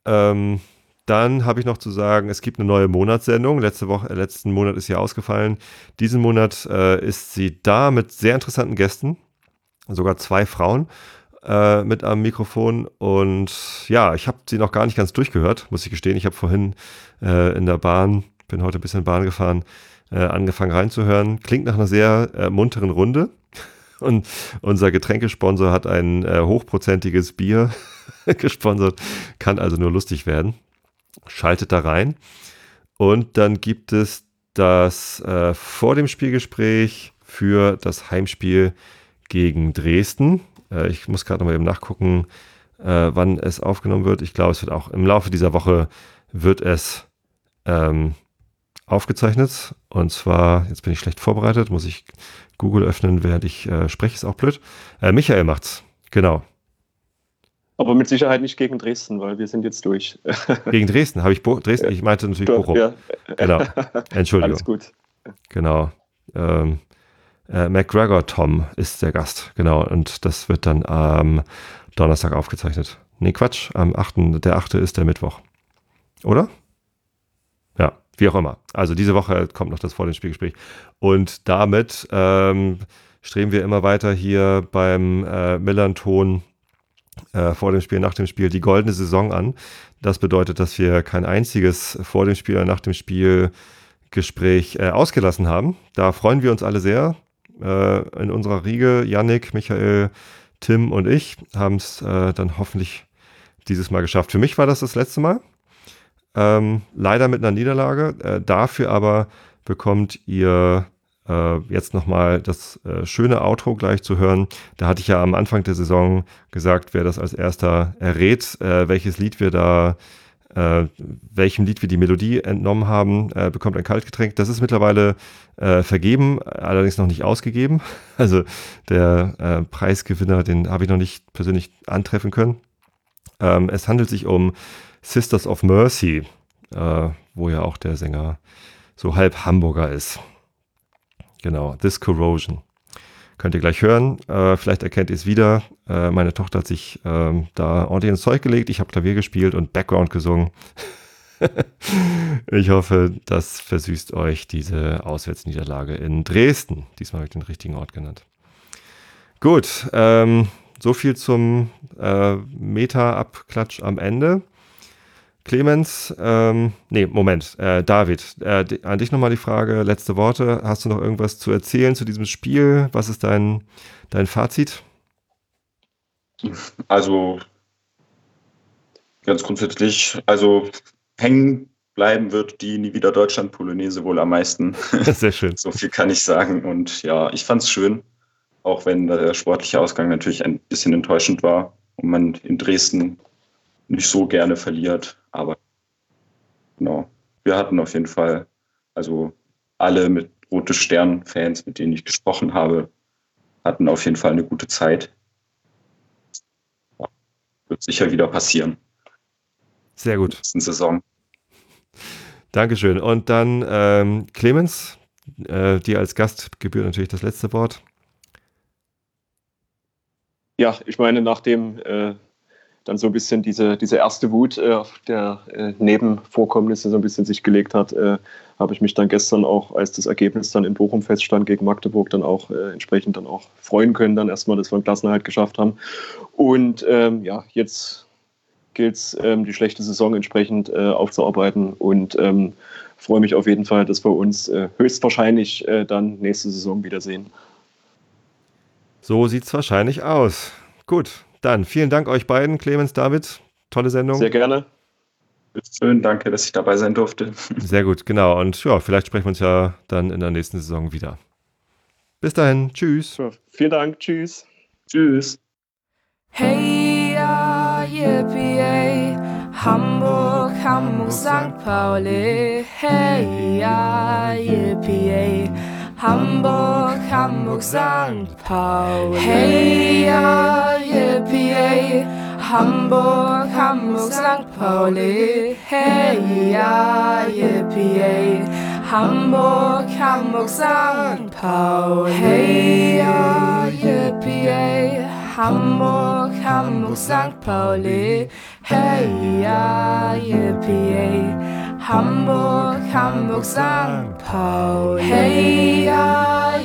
Ähm, dann habe ich noch zu sagen, es gibt eine neue Monatssendung. Letzte Woche, äh, letzten Monat ist sie ausgefallen. Diesen Monat äh, ist sie da mit sehr interessanten Gästen sogar zwei Frauen äh, mit am Mikrofon. Und ja, ich habe sie noch gar nicht ganz durchgehört, muss ich gestehen. Ich habe vorhin äh, in der Bahn, bin heute ein bisschen Bahn gefahren, äh, angefangen reinzuhören. Klingt nach einer sehr äh, munteren Runde. *laughs* Und unser Getränkesponsor hat ein äh, hochprozentiges Bier *laughs* gesponsert. Kann also nur lustig werden. Schaltet da rein. Und dann gibt es das äh, vor dem Spielgespräch für das Heimspiel gegen Dresden. Äh, ich muss gerade noch mal eben nachgucken, äh, wann es aufgenommen wird. Ich glaube, es wird auch im Laufe dieser Woche wird es ähm, aufgezeichnet. Und zwar, jetzt bin ich schlecht vorbereitet, muss ich Google öffnen, während ich äh, spreche, ist auch blöd. Äh, Michael macht's, genau. Aber mit Sicherheit nicht gegen Dresden, weil wir sind jetzt durch. *laughs* Gegen Dresden habe ich Bo Dresden, ich meinte natürlich Bochum. Ja. Genau. *laughs* Entschuldigung. Alles gut. Genau. Ähm, äh, McGregor Tom ist der Gast, genau. Und das wird dann am Donnerstag aufgezeichnet. Nee, Quatsch, am 8. Der 8. ist der Mittwoch. Oder? Ja, wie auch immer. Also diese Woche kommt noch das vor dem Spielgespräch. Und damit ähm, streben wir immer weiter hier beim äh, Millanton äh, vor dem Spiel, nach dem Spiel die goldene Saison an. Das bedeutet, dass wir kein einziges vor dem Spiel oder nach dem Spiel Gespräch äh, ausgelassen haben. Da freuen wir uns alle sehr. Äh, in unserer Riege, Yannick, Michael, Tim und ich haben es äh, dann hoffentlich dieses Mal geschafft. Für mich war das das letzte Mal. Ähm, leider mit einer Niederlage. Äh, dafür aber bekommt ihr äh, jetzt nochmal das äh, schöne Outro gleich zu hören. Da hatte ich ja am Anfang der Saison gesagt, wer das als erster errät, äh, welches Lied wir da, äh, welchem Lied wir die Melodie entnommen haben, äh, bekommt ein Kaltgetränk. Das ist mittlerweile äh, vergeben, allerdings noch nicht ausgegeben. *laughs* Also der Preisgewinner, den habe ich noch nicht persönlich antreffen können. Ähm, es handelt sich um Sisters of Mercy, wo ja auch der Sänger so halb Hamburger ist. Genau, This Corrosion. Könnt ihr gleich hören. Äh, vielleicht erkennt ihr es wieder. Äh, meine Tochter hat sich ähm, da ordentlich ins Zeug gelegt. Ich habe Klavier gespielt und Background gesungen. *laughs* ich hoffe, das versüßt euch diese Auswärtsniederlage in Dresden. Diesmal habe ich den richtigen Ort genannt. Gut, ähm, so viel zum äh, Meta-Abklatsch am Ende. Clemens, ähm, nee, Moment, äh, David, äh, an dich nochmal die Frage, letzte Worte. Hast du noch irgendwas zu erzählen zu diesem Spiel? Was ist dein, dein Fazit? Also, ganz grundsätzlich, also hängen bleiben wird die Nie wieder Deutschland-Polonaise wohl am meisten. *laughs* Sehr schön. so viel kann ich sagen. Und ja, ich fand es schön, auch wenn der sportliche Ausgang natürlich ein bisschen enttäuschend war und man in Dresden nicht so gerne verliert. Aber genau, wir hatten auf jeden Fall, also alle mit Rote Stern-Fans, mit denen ich gesprochen habe, hatten auf jeden Fall eine gute Zeit. Ja, wird sicher wieder passieren. Sehr gut. Nächsten Saison. Dankeschön. Und dann ähm, Clemens, äh, dir als Gast gebührt natürlich das letzte Wort. Ja, ich meine, nach dem äh, dann so ein bisschen diese, diese erste Wut äh, der äh, Nebenvorkommnisse so ein bisschen sich gelegt hat, äh, habe ich mich dann gestern auch, als das Ergebnis dann in Bochum feststand gegen Magdeburg, dann auch äh, entsprechend dann auch freuen können, dann erstmal, dass wir einen Klassenerhalt geschafft haben. Und ähm, ja, jetzt gilt es, ähm, die schlechte Saison entsprechend äh, aufzuarbeiten und ähm, freue mich auf jeden Fall, dass wir uns äh, höchstwahrscheinlich dann nächste Saison wiedersehen. So sieht es wahrscheinlich aus. Gut, dann vielen Dank euch beiden, Clemens, David. Tolle Sendung. Sehr gerne. Schön, danke, dass ich dabei sein durfte. *laughs* Sehr gut, genau. Und ja, vielleicht sprechen wir uns ja dann in der nächsten Saison wieder. Bis dahin, tschüss. Ja, vielen Dank, tschüss. Tschüss. Hey, ja, yippie, Hamburg, Hamburg, St. Pauli. Hey, ja, yippie. Hamburg, Hamburg, St. Pauli. Hey, ja, yippie, Hamburg, Hamburg, St. Pauli. Hey, ja, yippie, Hamburg, Hamburg, St. Pauli. Hey, ja, yippie, Hamburg, Hamburg, St. Pauli. Hey, ja, yippie. Hamburg, Hamburg, St. Pauli. Hey, ja,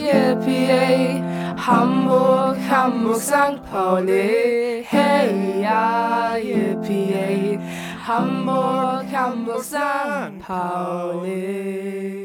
Hamburg, Hamburg, St. Pauli. Hey, ja, Hamburg, Hamburg, St. Pauli.